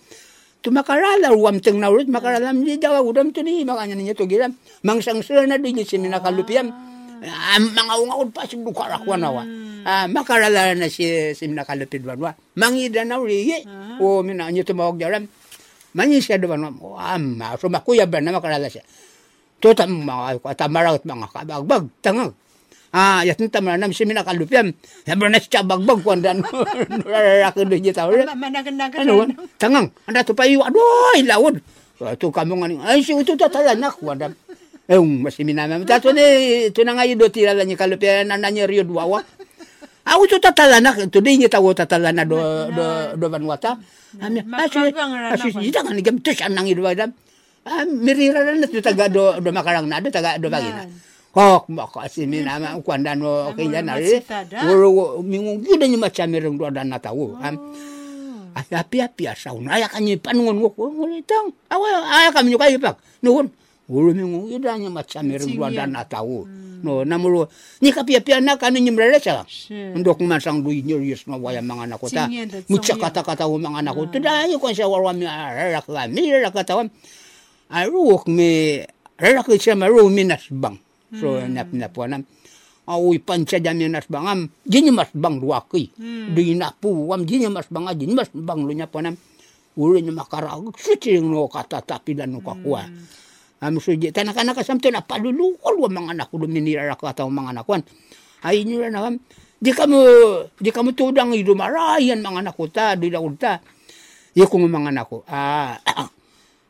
Tu makarala ruam teng na urut makarala ni jawa udam tu ni makanya niya tu giram. Mangsang sel na si mina kalu piram. Ah, mga ungaon pa si duka rakwa nawa. Ah, makarala na si si mina kalu pidwan wa. Mangida na uri o mina niya tumawag jaram. Manyi siya doon mo. Ama, so makuya ba na makarala siya. To tam mga ko tamarawt mga kabagbag tangag. Ah, yatin tamara nam si mina kalupiam. Hebra na siya bagbag ko andan. Rarara ko do niya tawre. Managan-nagan. Ano? Tangang. Anda tu payu. Aduh, lawod. Tu kamu ngani. Ay, si itu tatala nak wadam. Eh, masih minama. Tato ni, tu na ngayon do tira lang yung kalupian na nanya rio duwawa. Aku tu tatala nak. Tu di niya tawo tatala na do, do, do banwata. Ami, asu, asu, si jangan ni gam tus anang wadam. Ah, mirira na tu taga do, do makarang na do, taga do bagina. Kok maka si minama kuanda no kaya na ri. matsitada. Uro mingung gida ni macam mireng do dan na tawo. Am, api api asaw na ay kanyi panungon ko ngulitang awa ay kami nyuka ipak nuhun ulo mingo ida nya macam mereng dua dan atau no namulo ni kapi api anak kan nyemrele sa Sure. ndok masang dui nyerius no waya mga anak ko ta Cingyen da mucha tsongyan. kata kata ko mga anak ko tada yo ko sa warwa mi ara ka mi ra kata wa aruok mi ra ka siya maru minas bang. So nap nap wanam Awi panca jami nas bangam, jini mas bang dua ki. Di napu wam jini mas bang jini mas bang lu nyapa nam. Ulu nya makara suci no kata tapi dan no kakua. Am suji tanah kana kasam tena palulu wa mga anak lu minira kata mga anak wan. Ay nyo na nam. Di kamu di kamu tudang idu marayan mga anak ko ta di daul ta. Iya kung mga anak <clears throat> ko. Ah,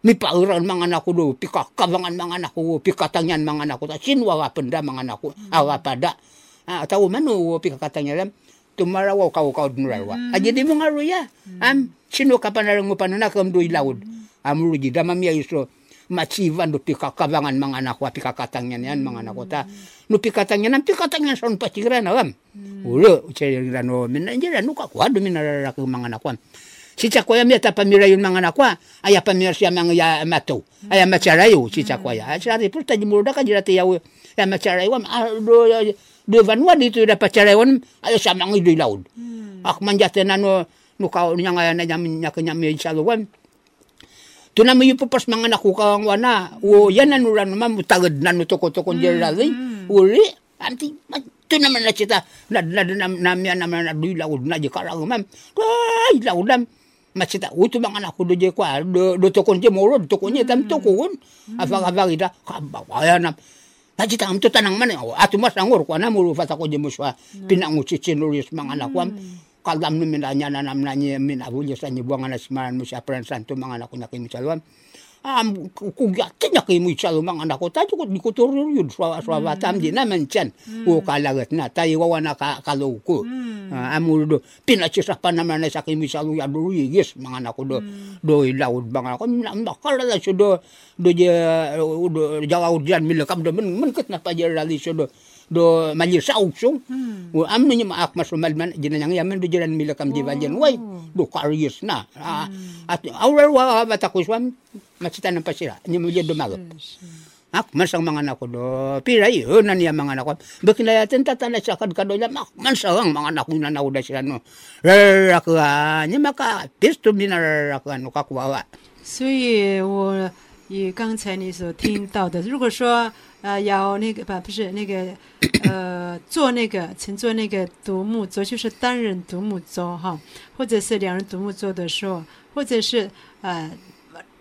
mi pauran mga anak ko do, pika kabangan mga anak ko, pika tangyan mga anak ko, ta sinwa wa penda mga anak ko, awa pada. Ah, tahu manu pika katanya lam, tumaraw kau kau dunrawa. Aja di mga ruya, am sino ka panarang mo panuna kam do ilaud. Am ruji dama mi iso macivan do pika kabangan mga anak ko, pika katangyan yan mga anak ko ta. No pika tangyan, pika tangyan son paciran alam. Ulo, ceriran no, minanjira no ka kuado minararak mga anak ko. si chakwaya mi ata pamira yun mga nakwa aya pamira siya mga ya mato aya macharayo si chakwaya ay sari pur taji muruda ka jira tiyaw ya macharayo ah, do do vanwa dito da pacharayo ayo sa mga idoy laud. Ak manjate na no no ka nya nga na nyamin nya kanya mi sa luwan tu na mi pupas mga nakukawang wana. O yan na nuran naman mutagad na no toko toko jira ri. Uli anti tu naman na kita na na na na naman na doy laud na di karang mam. Ay laudam macita utu mga anak ko do je kwa. Do do tokon je moro do tokon je tam tokon. Afa afa ida kamba waya na Haji tangam tu tanang mana atu mas angor ko na mulu fata ko je muswa pinang ucicin luris mga anak ko kalam no minanya na nam nanya min abulyo sa buang na simaran mo sa pran santo mga anak ko na kimi salwan am kuga tinya kay mo sa mga anak ko tayo ko di ko turo yun swa swa batam di naman chan o kalagat na tayo wawa na ka kalaw ko amul do pinachisa pa naman na sa kimi sa luya do yes mga anak ko do do ilaud mga ko nakala la so do do je do jawa udian milakam do men men ket na pa je rali so do do mali sa uksong o am nya maak masumal man jinanyang yamen do jalan milakam di bajan way do karyes na Ah, at awar wa bata ko swam macita ng pasira nya mo do magap Ak, masang mga anak ko do. Pira yun na niya mga anak ko. Bakin na yatin tatala sa kadkado niya. Mak, mansang mga anak ko na nauda sila no. Rarakuan. Niya maka, pisto minararakuan no kakuwawa. 所以我以刚才你所听到的，如果说 呃要那个不不是那个呃 <coughs> 做那个乘坐那个独木舟，就是单人独木舟哈，或者是两人独木舟的时候，或者是呃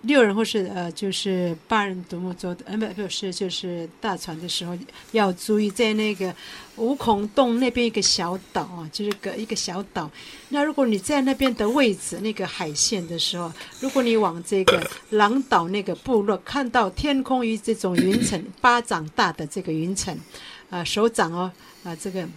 六人或是呃就是八人独木舟的，呃不不是就是大船的时候要注意，在那个五孔洞那边一个小岛啊，就是个一个小岛。那如果你在那边的位置那个海线的时候，如果你往这个狼岛那个部落看到天空与这种云层巴掌大的这个云层，啊手掌哦啊这个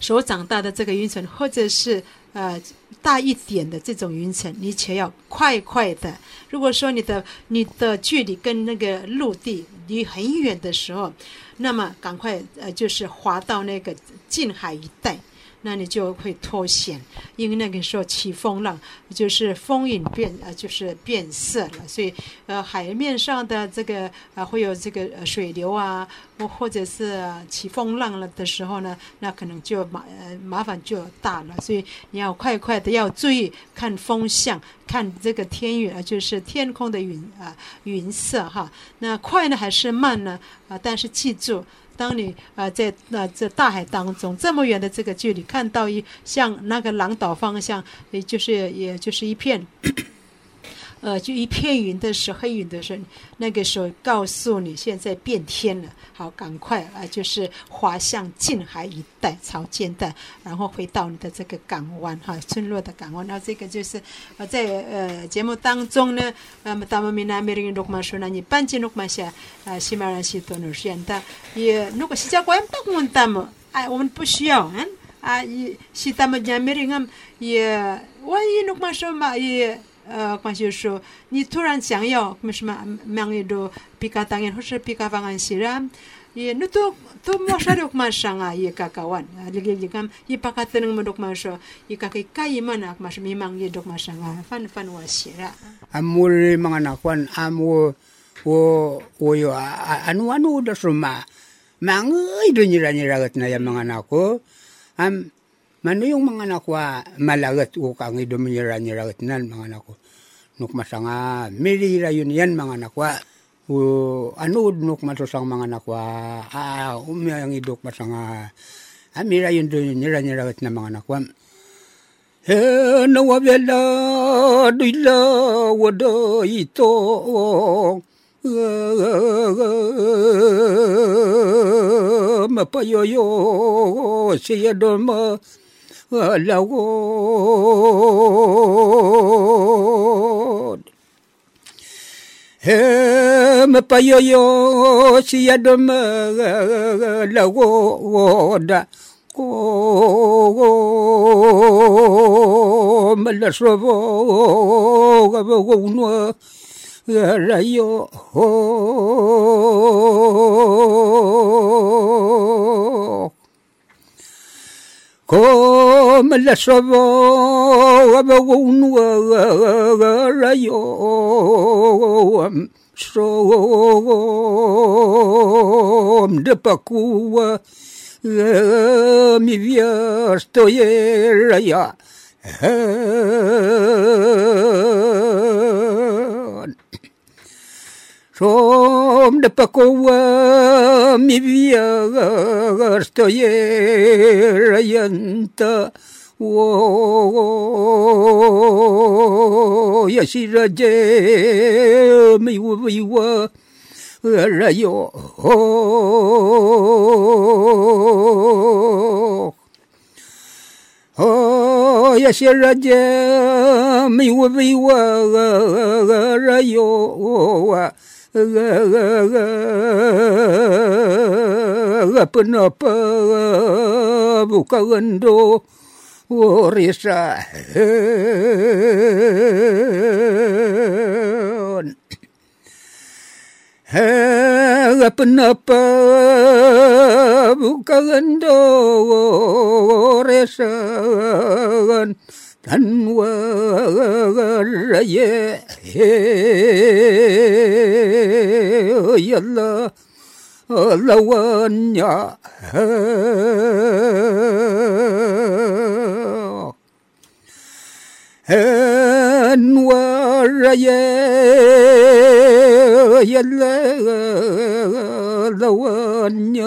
所长大的这个云层，或者是呃大一点的这种云层，你且要快快的。如果说你的你的距离跟那个陆地离很远的时候，那么赶快呃就是滑到那个近海一带。那你就会脱险，因为那个时候起风浪，就是风影变呃，就是变色了，所以呃海面上的这个啊会有这个水流啊，或或者是起风浪了的时候呢，那可能就麻呃麻烦就大了，所以你要快快的要注意看风向，看这个天云啊，就是天空的云啊云色哈，那快呢还是慢呢啊？但是记住。当你啊在那这大海当中这么远的这个距离，看到一像那个狼岛方向，也就是也就是一片。呃，就一片云的时候，黑云的时候，那个时候告诉你现在变天了，好，赶快啊，就是滑向近海一带，朝近带，然后回到你的这个港湾哈，村落的港湾。那这个就是呃，在呃节目当中呢，那么他们闽南美人录嘛说呢，你搬进录嘛些啊，西马人西多努现的，也如果是叫关不问他们，哎，我们不需要，嗯啊，也是他们讲美人也万一录嘛说嘛也。呃，关系说，你突然想要什么忙一度皮卡当然或是皮卡方案是啦，也那都都莫说的嘛上啊，也嘎嘎完啊，lagi lagi kan i pakatan ng madok maso i kakay kay man ak mas mimang ye dok masanga fan fan wa sira amul mga nakwan amu wo wo yo anu anu da suma mangoy do nyira nyira gat na ya mga nako am Mano yung mga anak ko malagat o kang iduminyara-nyaragat nan mga anak ko. Nuk masanga mirira yun yan mga anak ko. O ano nuk matusang mga anak ko. Ah, umiyang idok masanga. Ah, mira yun doon nyara-nyaragat na mga anak ko. He nawabela duila wada ito mapayoyo siya doon ma ולגוד. הם פיויו שידום לגוד. قوم لشربوا ونوا غلايو قوم mala sabo abawunwa rayo шом да пакуа ми вя стоя я Som de pacoa mi via estoy rayanta wo ya si raye mi wiwa rayo Oh, ya si raye mi wiwa rayo penapa buka gendo orisa penapa buka gendo orisa lawanya 耶勒勒万尼亚，恩瓦耶耶勒勒万尼亚。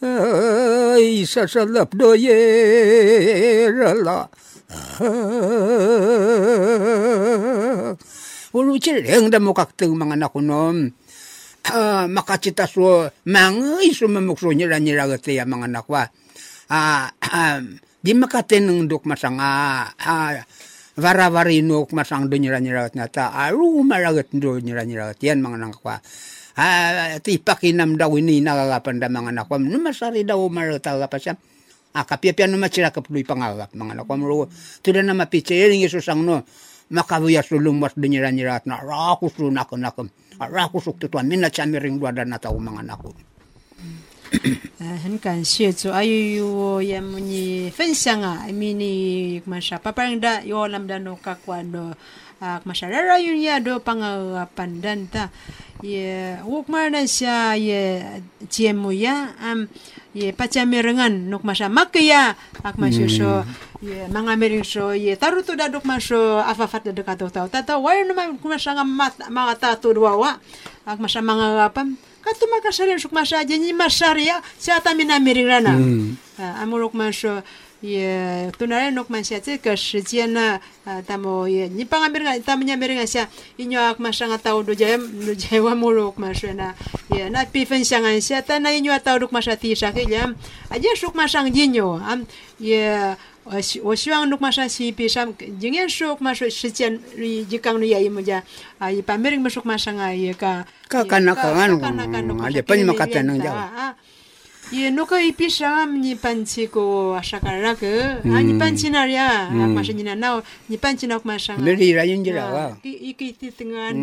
pa u ka wo rana no to da jemai ai sa sa lap do ye la Ulu cireng da mo kakteng mga anak ko nom. Ah, makacita so mga iso mamukso nira nira gati ya mga anak wa. Ah, di makateneng dok masanga ah, vara-vari nuk masang do nira nira gat nata. Aru maragat do nira nira gat yan mga anak wa. Ah, ti pakinam daw ini nagagapan da mga anak wa. Numasari daw marata pa siya. akapiapian no machira kapului pangagap mga na kwamro tuda na mapichering yeso sang no makabuya sulumas dunyira nyirat na raku su nak nak raku su tu tuan mina chamiring dua dan atau mga nako 呃，很感谢主，还有我也么你分享啊，咪你嘛啥，爸爸人的有那么的诺卡关的啊，嘛啥人人有呀都帮啊 pandan ta，也我嘛那下也节目呀，嗯。ye pachamirengan nuk masya makya ak masyo so ye mga miring so ye taru tu daduk masyo afafat daduk atau tau tata why naman kumasya nga mat mga tatu dua ak masya mga gapam katu makasalin suk masya aja ni masya siya tamina miring rana amuruk masyo也都那人弄嘛些这个时间呢，啊，他们也你帮俺别人，他们家别人些，因为嘛上个到都在都在我们路嘛说呢，也那比分享俺些，但那因为到都嘛是提啥个了，啊也属嘛上进哟，啊也。 我希我希望 nuk masa si pisam jingen sok masuk sekian jikang nu yai moja ai pamering masuk masa ngai ka ka kana kan ada penyemangatan nang jauh ye no ka ipisha ni panchi ko ashakara ke ha ni panchi na ya ma shi na na ni panchi na kuma shanga me ri ra yin jira wa i ki ti tingan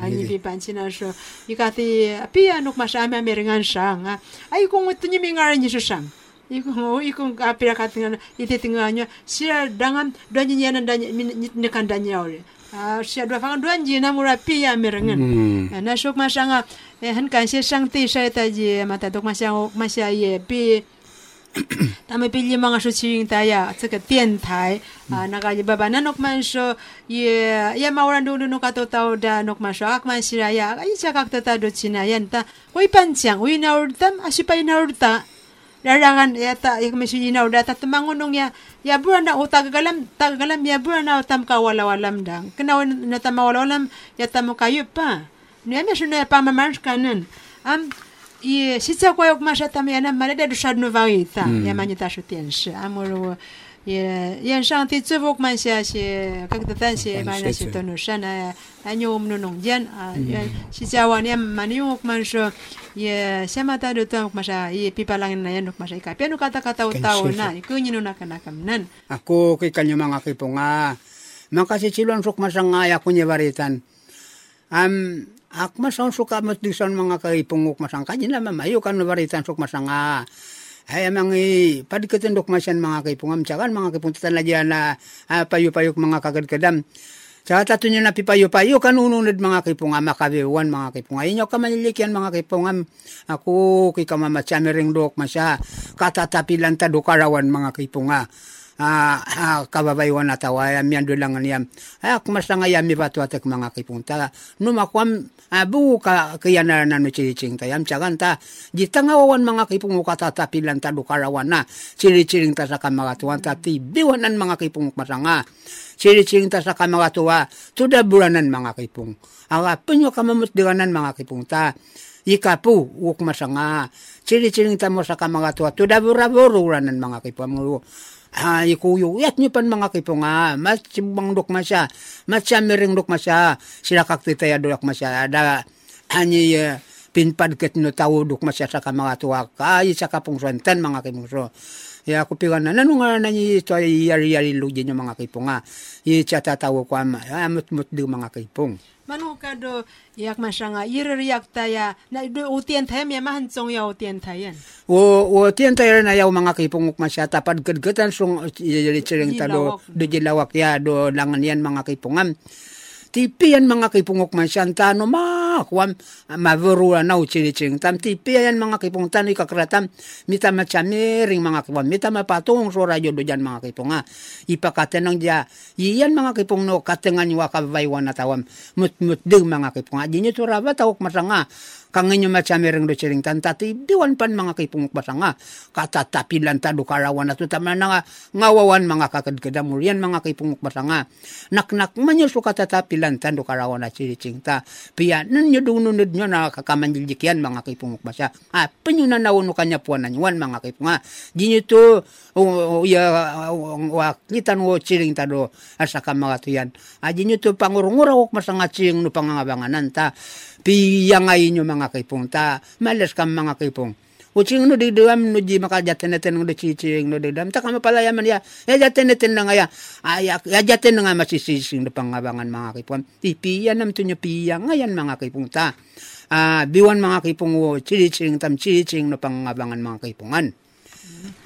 ha ni bi panchi na sho i ka ti pia no kuma shama me ringan shanga ai ko ngut ni mi ngara ni sho shang iku iku apira katingan ite tinganya sia dangam donyi yana danya ni kan danya ore sia dua fangan dua jina mura pia merengan na shok masanga han kan sia sang ti sai ta ji mata dok masya masya ye pi <coughs> 他们毕业嘛是去云台呀，这个电台啊，那个爸爸那诺曼说也也嘛orang dulu nuk atau tahu dah nuk masuk ak man siraya, ay cakap tata do Cina yan ta, woi pancang, woi naurtam, asipay naurta, larangan ya ta ya kami na udah ta temangunong ya ya Bulan na utag galam tag galam ya bulan na utam ka wala walam dang. Kenawan na tam wala walam ya tam kayu pa. Ni ame shuna ya pa mamans kanan. Am i sitsa kwa yok masha tam ya na male da dushad no vaita ya manyita shutenshi amuru يا ينشانتي تسوق ما شاشي كك تنشي ما نشي تنوشن أنيو منونون جن شي جوان يم منيوك منشو يا سما تادو تام مشا يا بيبا لان نيا نوك مشا كابيا نوك كاتا كاتا وتاو نا يكوني نونا كنا كمنن aku kay kanyo mga kipunga makasi silon sok masangay ako niya baritan am ak masan sok amat disan mga kipungok masangka jin lamang mayo kan baritan sok masanga ay amangi eh, padikatundok masyan mga kaipungam tsakan mga kaipuntatan na dyan na uh, payupayok mga kagadkadam. Sa tatunyo na pipayo-payo, kanununod mga kipungam, makabiwan mga kipungam. Inyo kamanilikyan mga kipungam, ako kay kamamatsa mering dok masya, katatapilan ta dukarawan mga kipunga. Ah, ah, kababaywan na tawa, yam yan doon lang niyam. Ay, kumas lang ayam, ibatwatek mga kipunta. Numakwam, abu ka kayana na no cicing tayam cagan ta jitangawan mga kipung kata tapilan ta dukarawan na ciri-ciring ta sa kamagatuan ta ti biwanan mga kipung masanga ciri-ciring ta sa kamagatua tuda bulanan mga kipung. Aga penyo kamamut diwanan mga kipung ta. Ikapu uk masanga ciri-ciring ta mo sa kamagatua tuda buraburanan mga kipung ha ikuyo yat ni pan mga kipunga mas cimbang dok masya. Mas miring dok masya. Sila kaktita ya dok masya. Ada anyi ya pinpad ket no tawo dok masya sa mga tuwa kay sa kapungsuan tan mga kimungso Ya aku pigan na. Nanu nga na ni to yari yari lugi nyo mga kaipong nga. I chata tawo ko ama. Ya mut di mga. manuka do yak masanga yir yak taya na do utien tayem ya mahan song ya utien tayen o o utien tayer na yaw mga kipunguk masya tapad gedgetan sung yiri cireng talo do jilawak ya do langan yan mga kipungam tipi yan mga kipungok man siya tano makuam mavurura na uchilicing tam. Tipi yan mga kipung tano ikakratam. Mita matsamiring mga kipung mita mapatong sura yodo dyan mga kipung ha. Ipakatanang dya iyan mga kipung no katengan yung wakavaywan na tawam. Mutmutdig mga kipung ha. Di nyo tawok matanga kangenyo matsamereng do siring tantati, diwan pan mga kipungok basa nga, katatapilan ta do karawan ato tama nga, ngawawan mga kakadkadamur, yan mga kipungok basa nga, naknak man yun so katatapilan ta do karawan at siritsing ta, piya, nanyo dununod nyo na kakamanjilik mga kipungok basa, ah, panyo na nauno kanya puanan yuan mga kipungok, di nyo to, uya, wakitan wo siring ta do, asa ka mga tuyan, ah, di nyo to pangurungura wak masangat siyong no pangangabanganan ta, piyangay nyo mga kaipong ta malas kam mga kaipong. Ucing no digdam no ji maka jaten-jaten no cicing no digdam tak kama palaya man ya ya jaten-jaten na nga ya. Ayak ya jaten nga masisising no pangabangan mga kipon ipiyan nam tunyo piyang mga kipong ta. Ah biwan mga kipong wo cicing tam cicing no pangabangan mga kipungan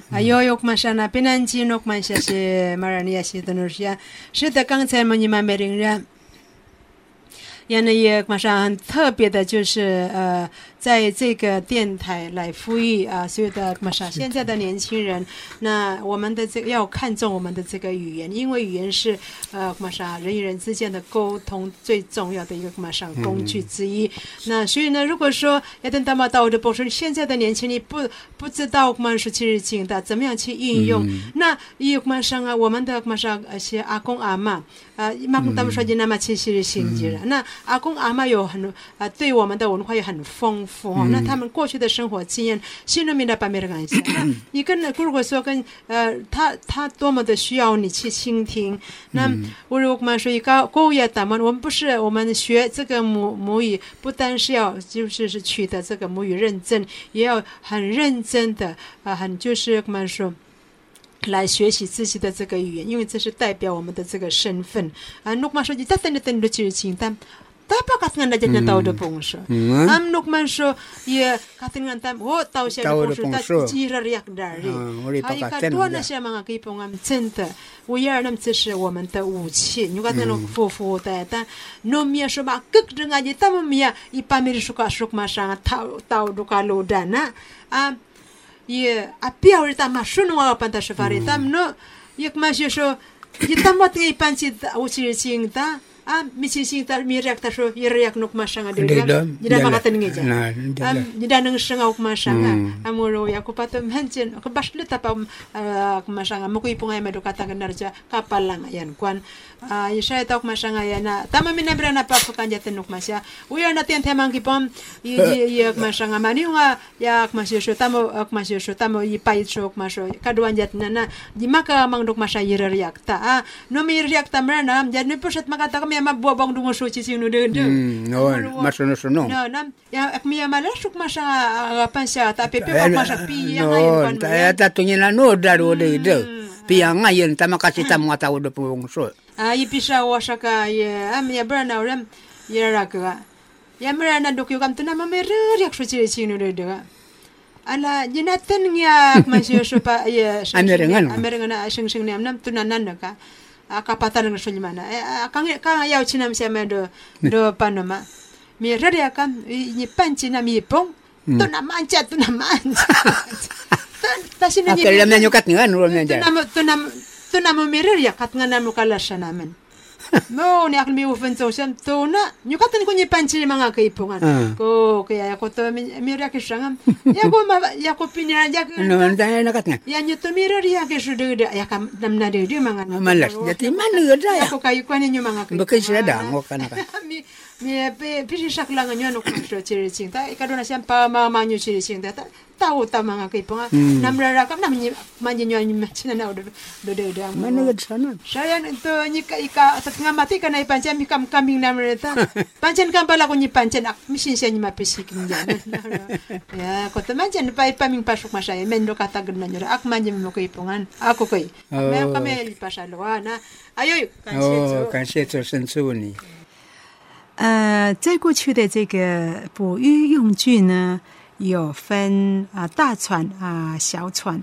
ayoyok man siya na pinansinok man siya si Marania si Tunur siya siya takang sa mga mamering niya 原来也马上特别的就是呃。在这个电台来呼吁啊，所有的马上现在的年轻人，那我们的这个要看重我们的这个语言，因为语言是呃马上人与人之间的沟通最重要的一个马上工具之一。那所以呢，如果说要等到嘛到我的博士，现在的年轻人不不知道马上其实情的怎么样去运用，那也马上啊，我们的马上呃些阿公阿妈啊，马公他们说你那么其实是心机了。那阿公阿妈有很啊，对我们的文化也很丰富哦。那他们过去的生活经验，心里面的把没人感谢。那 <clears throat> 你跟如果说跟呃他他多么的需要你去倾听，那我如果们说一个高也咱们我们不是我们学这个母母语，不单是要就是是取得这个母语认证，也要很认真的啊，很就是我们说。来学习自己的这个语言，因为这是代表我们的这个身份啊。nuk masuk di tatan di tanda ciri cinta. Tapi katanya tapa katngan da jenya tau de pongsho? Am nuk man sho ye katngan tam ho tau sha pongsho ta jirar yak dari. Ai ka to na ya. sha manga ki pongam tsenta wo yar nam tsi shi wo man ta wu qi nyu ga no hmm. fo fo ta ya ta. No sho ba kek de nga ji tam mi ya i pa mi shu ka shu ma sha tau tau ka lo da na. A ye a pi a ta ma shu no wa pa ta hmm. tam no yek ma sho ye tam wa te i pan mi rak ta sho ye rak nok ma shanga de De ga dam, ye da jala. ma ta ngi ja Na, jala. am ye da nang shanga ok ma shanga. Mm. amoro ya ko patam hanchen ko bashle ta pa ok ma shanga. Mo ko ipunga me do kata ga narja kapalang yan kwan a ye shay ta ok ma shanga ya na tama mi na bra na pa pa kanja ten ok ma sha uya na ten temang ki pom ye ye ok ma shanga. Mani nga ya ok ma sha sho tamo sha sho tamo i pa sho ok ma sho kaduan jat na na di maka mang dok ma sha ye riak ta. No mi riak ta mra na jat ni pusat maka ta ya ma bobong dungo sho chi sinu de de Hmm, no, masuno-suno. No, nam ya ak mi mala shuk ma sha pan sha ta pe pe ma sha pi ya no, ngayon kwan ta ta tungin na no daru de de. Piya ngayon tama kasi tamo nga tao do pungso. a yi pi sha wa sha ka ye am ya bra na ram ka ya mra na dok yu kam tu na ma me re riak shu chi chi nu de de ala jinatan ngya ma <laughs> shi shu pa ye Ameringan. ameringan a shing shing nam tu na nan ka a ka patan ng shu mana a ka ya chi nam sia me do do panoma mi re ya kam ni pan chi na mi tu na mancha tu na mancha ta shi na ni Akala na nyukat nga no na dyan. tunam tunam tunam mirir ya. Mo ni akal mi so siyam tuna nyukatan ko ni panchi mga kaipungan. Ah. Ko kaya ako to mirir ya kisangam. Ya ko ma ya ko pinya ya No, na nakat nga. ya nyo to mirir ya kisudu ya kam nam na de mga Malas. Jati mana gada Ya ya. ko kayo kwanin yung mga kaipungan. Bakit sila dango ka na ka. <laughs> mi mi pe pisi sak lang nyo no ko chiri ching ta ikado na siyam pa ma ma nyo chiri ching ta ta tahu ta mga kaipunga Hmm. namrarakam na manyanyo ni machina na udah udah udah Mana gad sana? saya itu nyika ika sa ngamati ka na ipancen mi kam kambing na mereta <laughs> pancen kam pala ko ni pancen ak misin siya ni mapisik ni yan <laughs> ya ko to mancen pa ipaming pasok masaya mendo kata ganda nyora ak manjen mo ko ipungan ako koy Oh. may kami pasalawa na ayoy Oh, 感谢主神祝你。呃，在过去的这个捕鱼用具呢， 有分啊、大船啊、小船。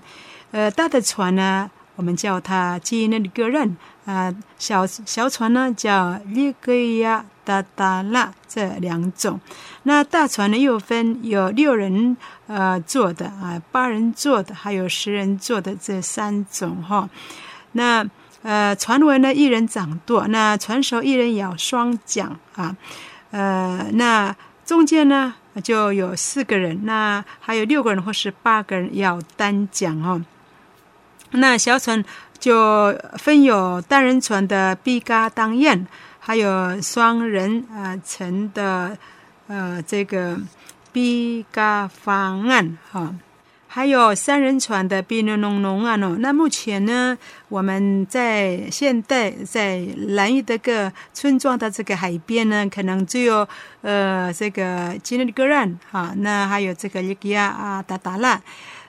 呃，大的船呢，我们叫它基那个人啊、小小船呢叫利格亚达达拉这两种。那大船呢又分有六人呃坐的啊、八人坐的，还有十人坐的这三种哈。那呃，船尾呢一人掌舵，那船手一人摇双桨啊，呃，那中间呢就有四个人，那还有六个人或是八个人要单讲哦。那小船就分有单人船的毕嘎当宴，还有双人啊乘的呃这个毕嘎方案哈。还有三人船的比诺农农啊喏，那目前呢，我们在现代在兰屿的个村庄的这个海边呢，可能只有呃这个吉内格兰哈，那还有这个利吉亚啊达达拉，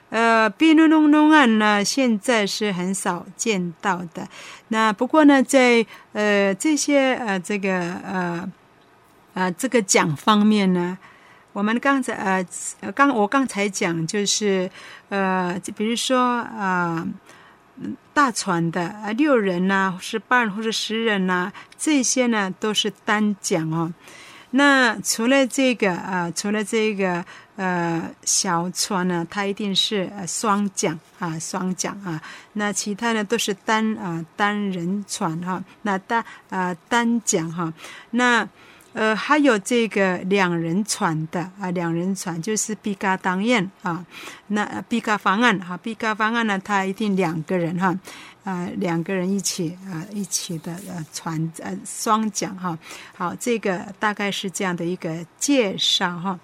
呃比诺农农岸呢，现在是很少见到的。那不过呢，在呃这些呃这个呃呃这个奖方面呢。我们刚才呃刚我刚才讲就是呃，就比如说啊、呃，大船的啊六人呐、是八人或者十人呐、这些呢都是单桨哦。那除了这个啊、除了这个呃小船呢，它一定是双桨啊，双桨啊。那其他呢都是单啊、单人船哈、那单啊、单桨哈、那。呃，还有这个两人船的啊，两人船就是毕嘎当宴啊，那毕嘎方案哈，毕嘎方案呢，它一定两个人哈，啊，两个人一起啊，一起的呃船呃双桨哈，好，这个大概是这样的一个介绍哈。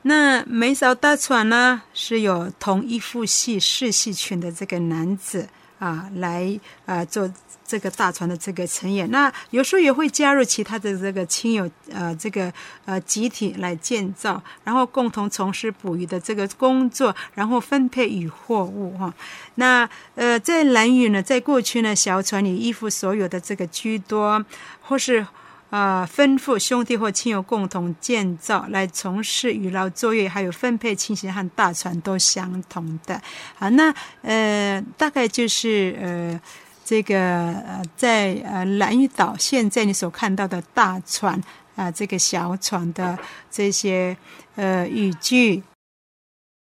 那每艘大船呢，是有同一副系世系群的这个男子啊，来啊做。这个大船的这个成员，那有时候也会加入其他的这个亲友，呃，这个呃集体来建造，然后共同从事捕鱼的这个工作，然后分配与货物哈。那呃，在蓝屿呢，在过去呢，小船里依附所有的这个居多，或是啊吩咐兄弟或亲友共同建造来从事渔捞作业，还有分配情形和大船都相同的。好，那呃，大概就是呃。这个呃，在呃蓝屿岛，现在你所看到的大船啊、这个小船的这些呃语句。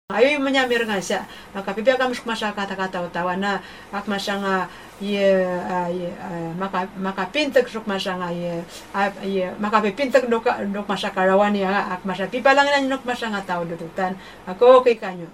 Ayo menyamir ngasya, maka pipi akan masuk masa kata-kata utawa na. Ak masanga ye ye maka maka pintek suk masanga ye ye maka pintek dok dok masa karawan ya ak masa pipa lang na nok masanga tao dututan ako kay kanyo.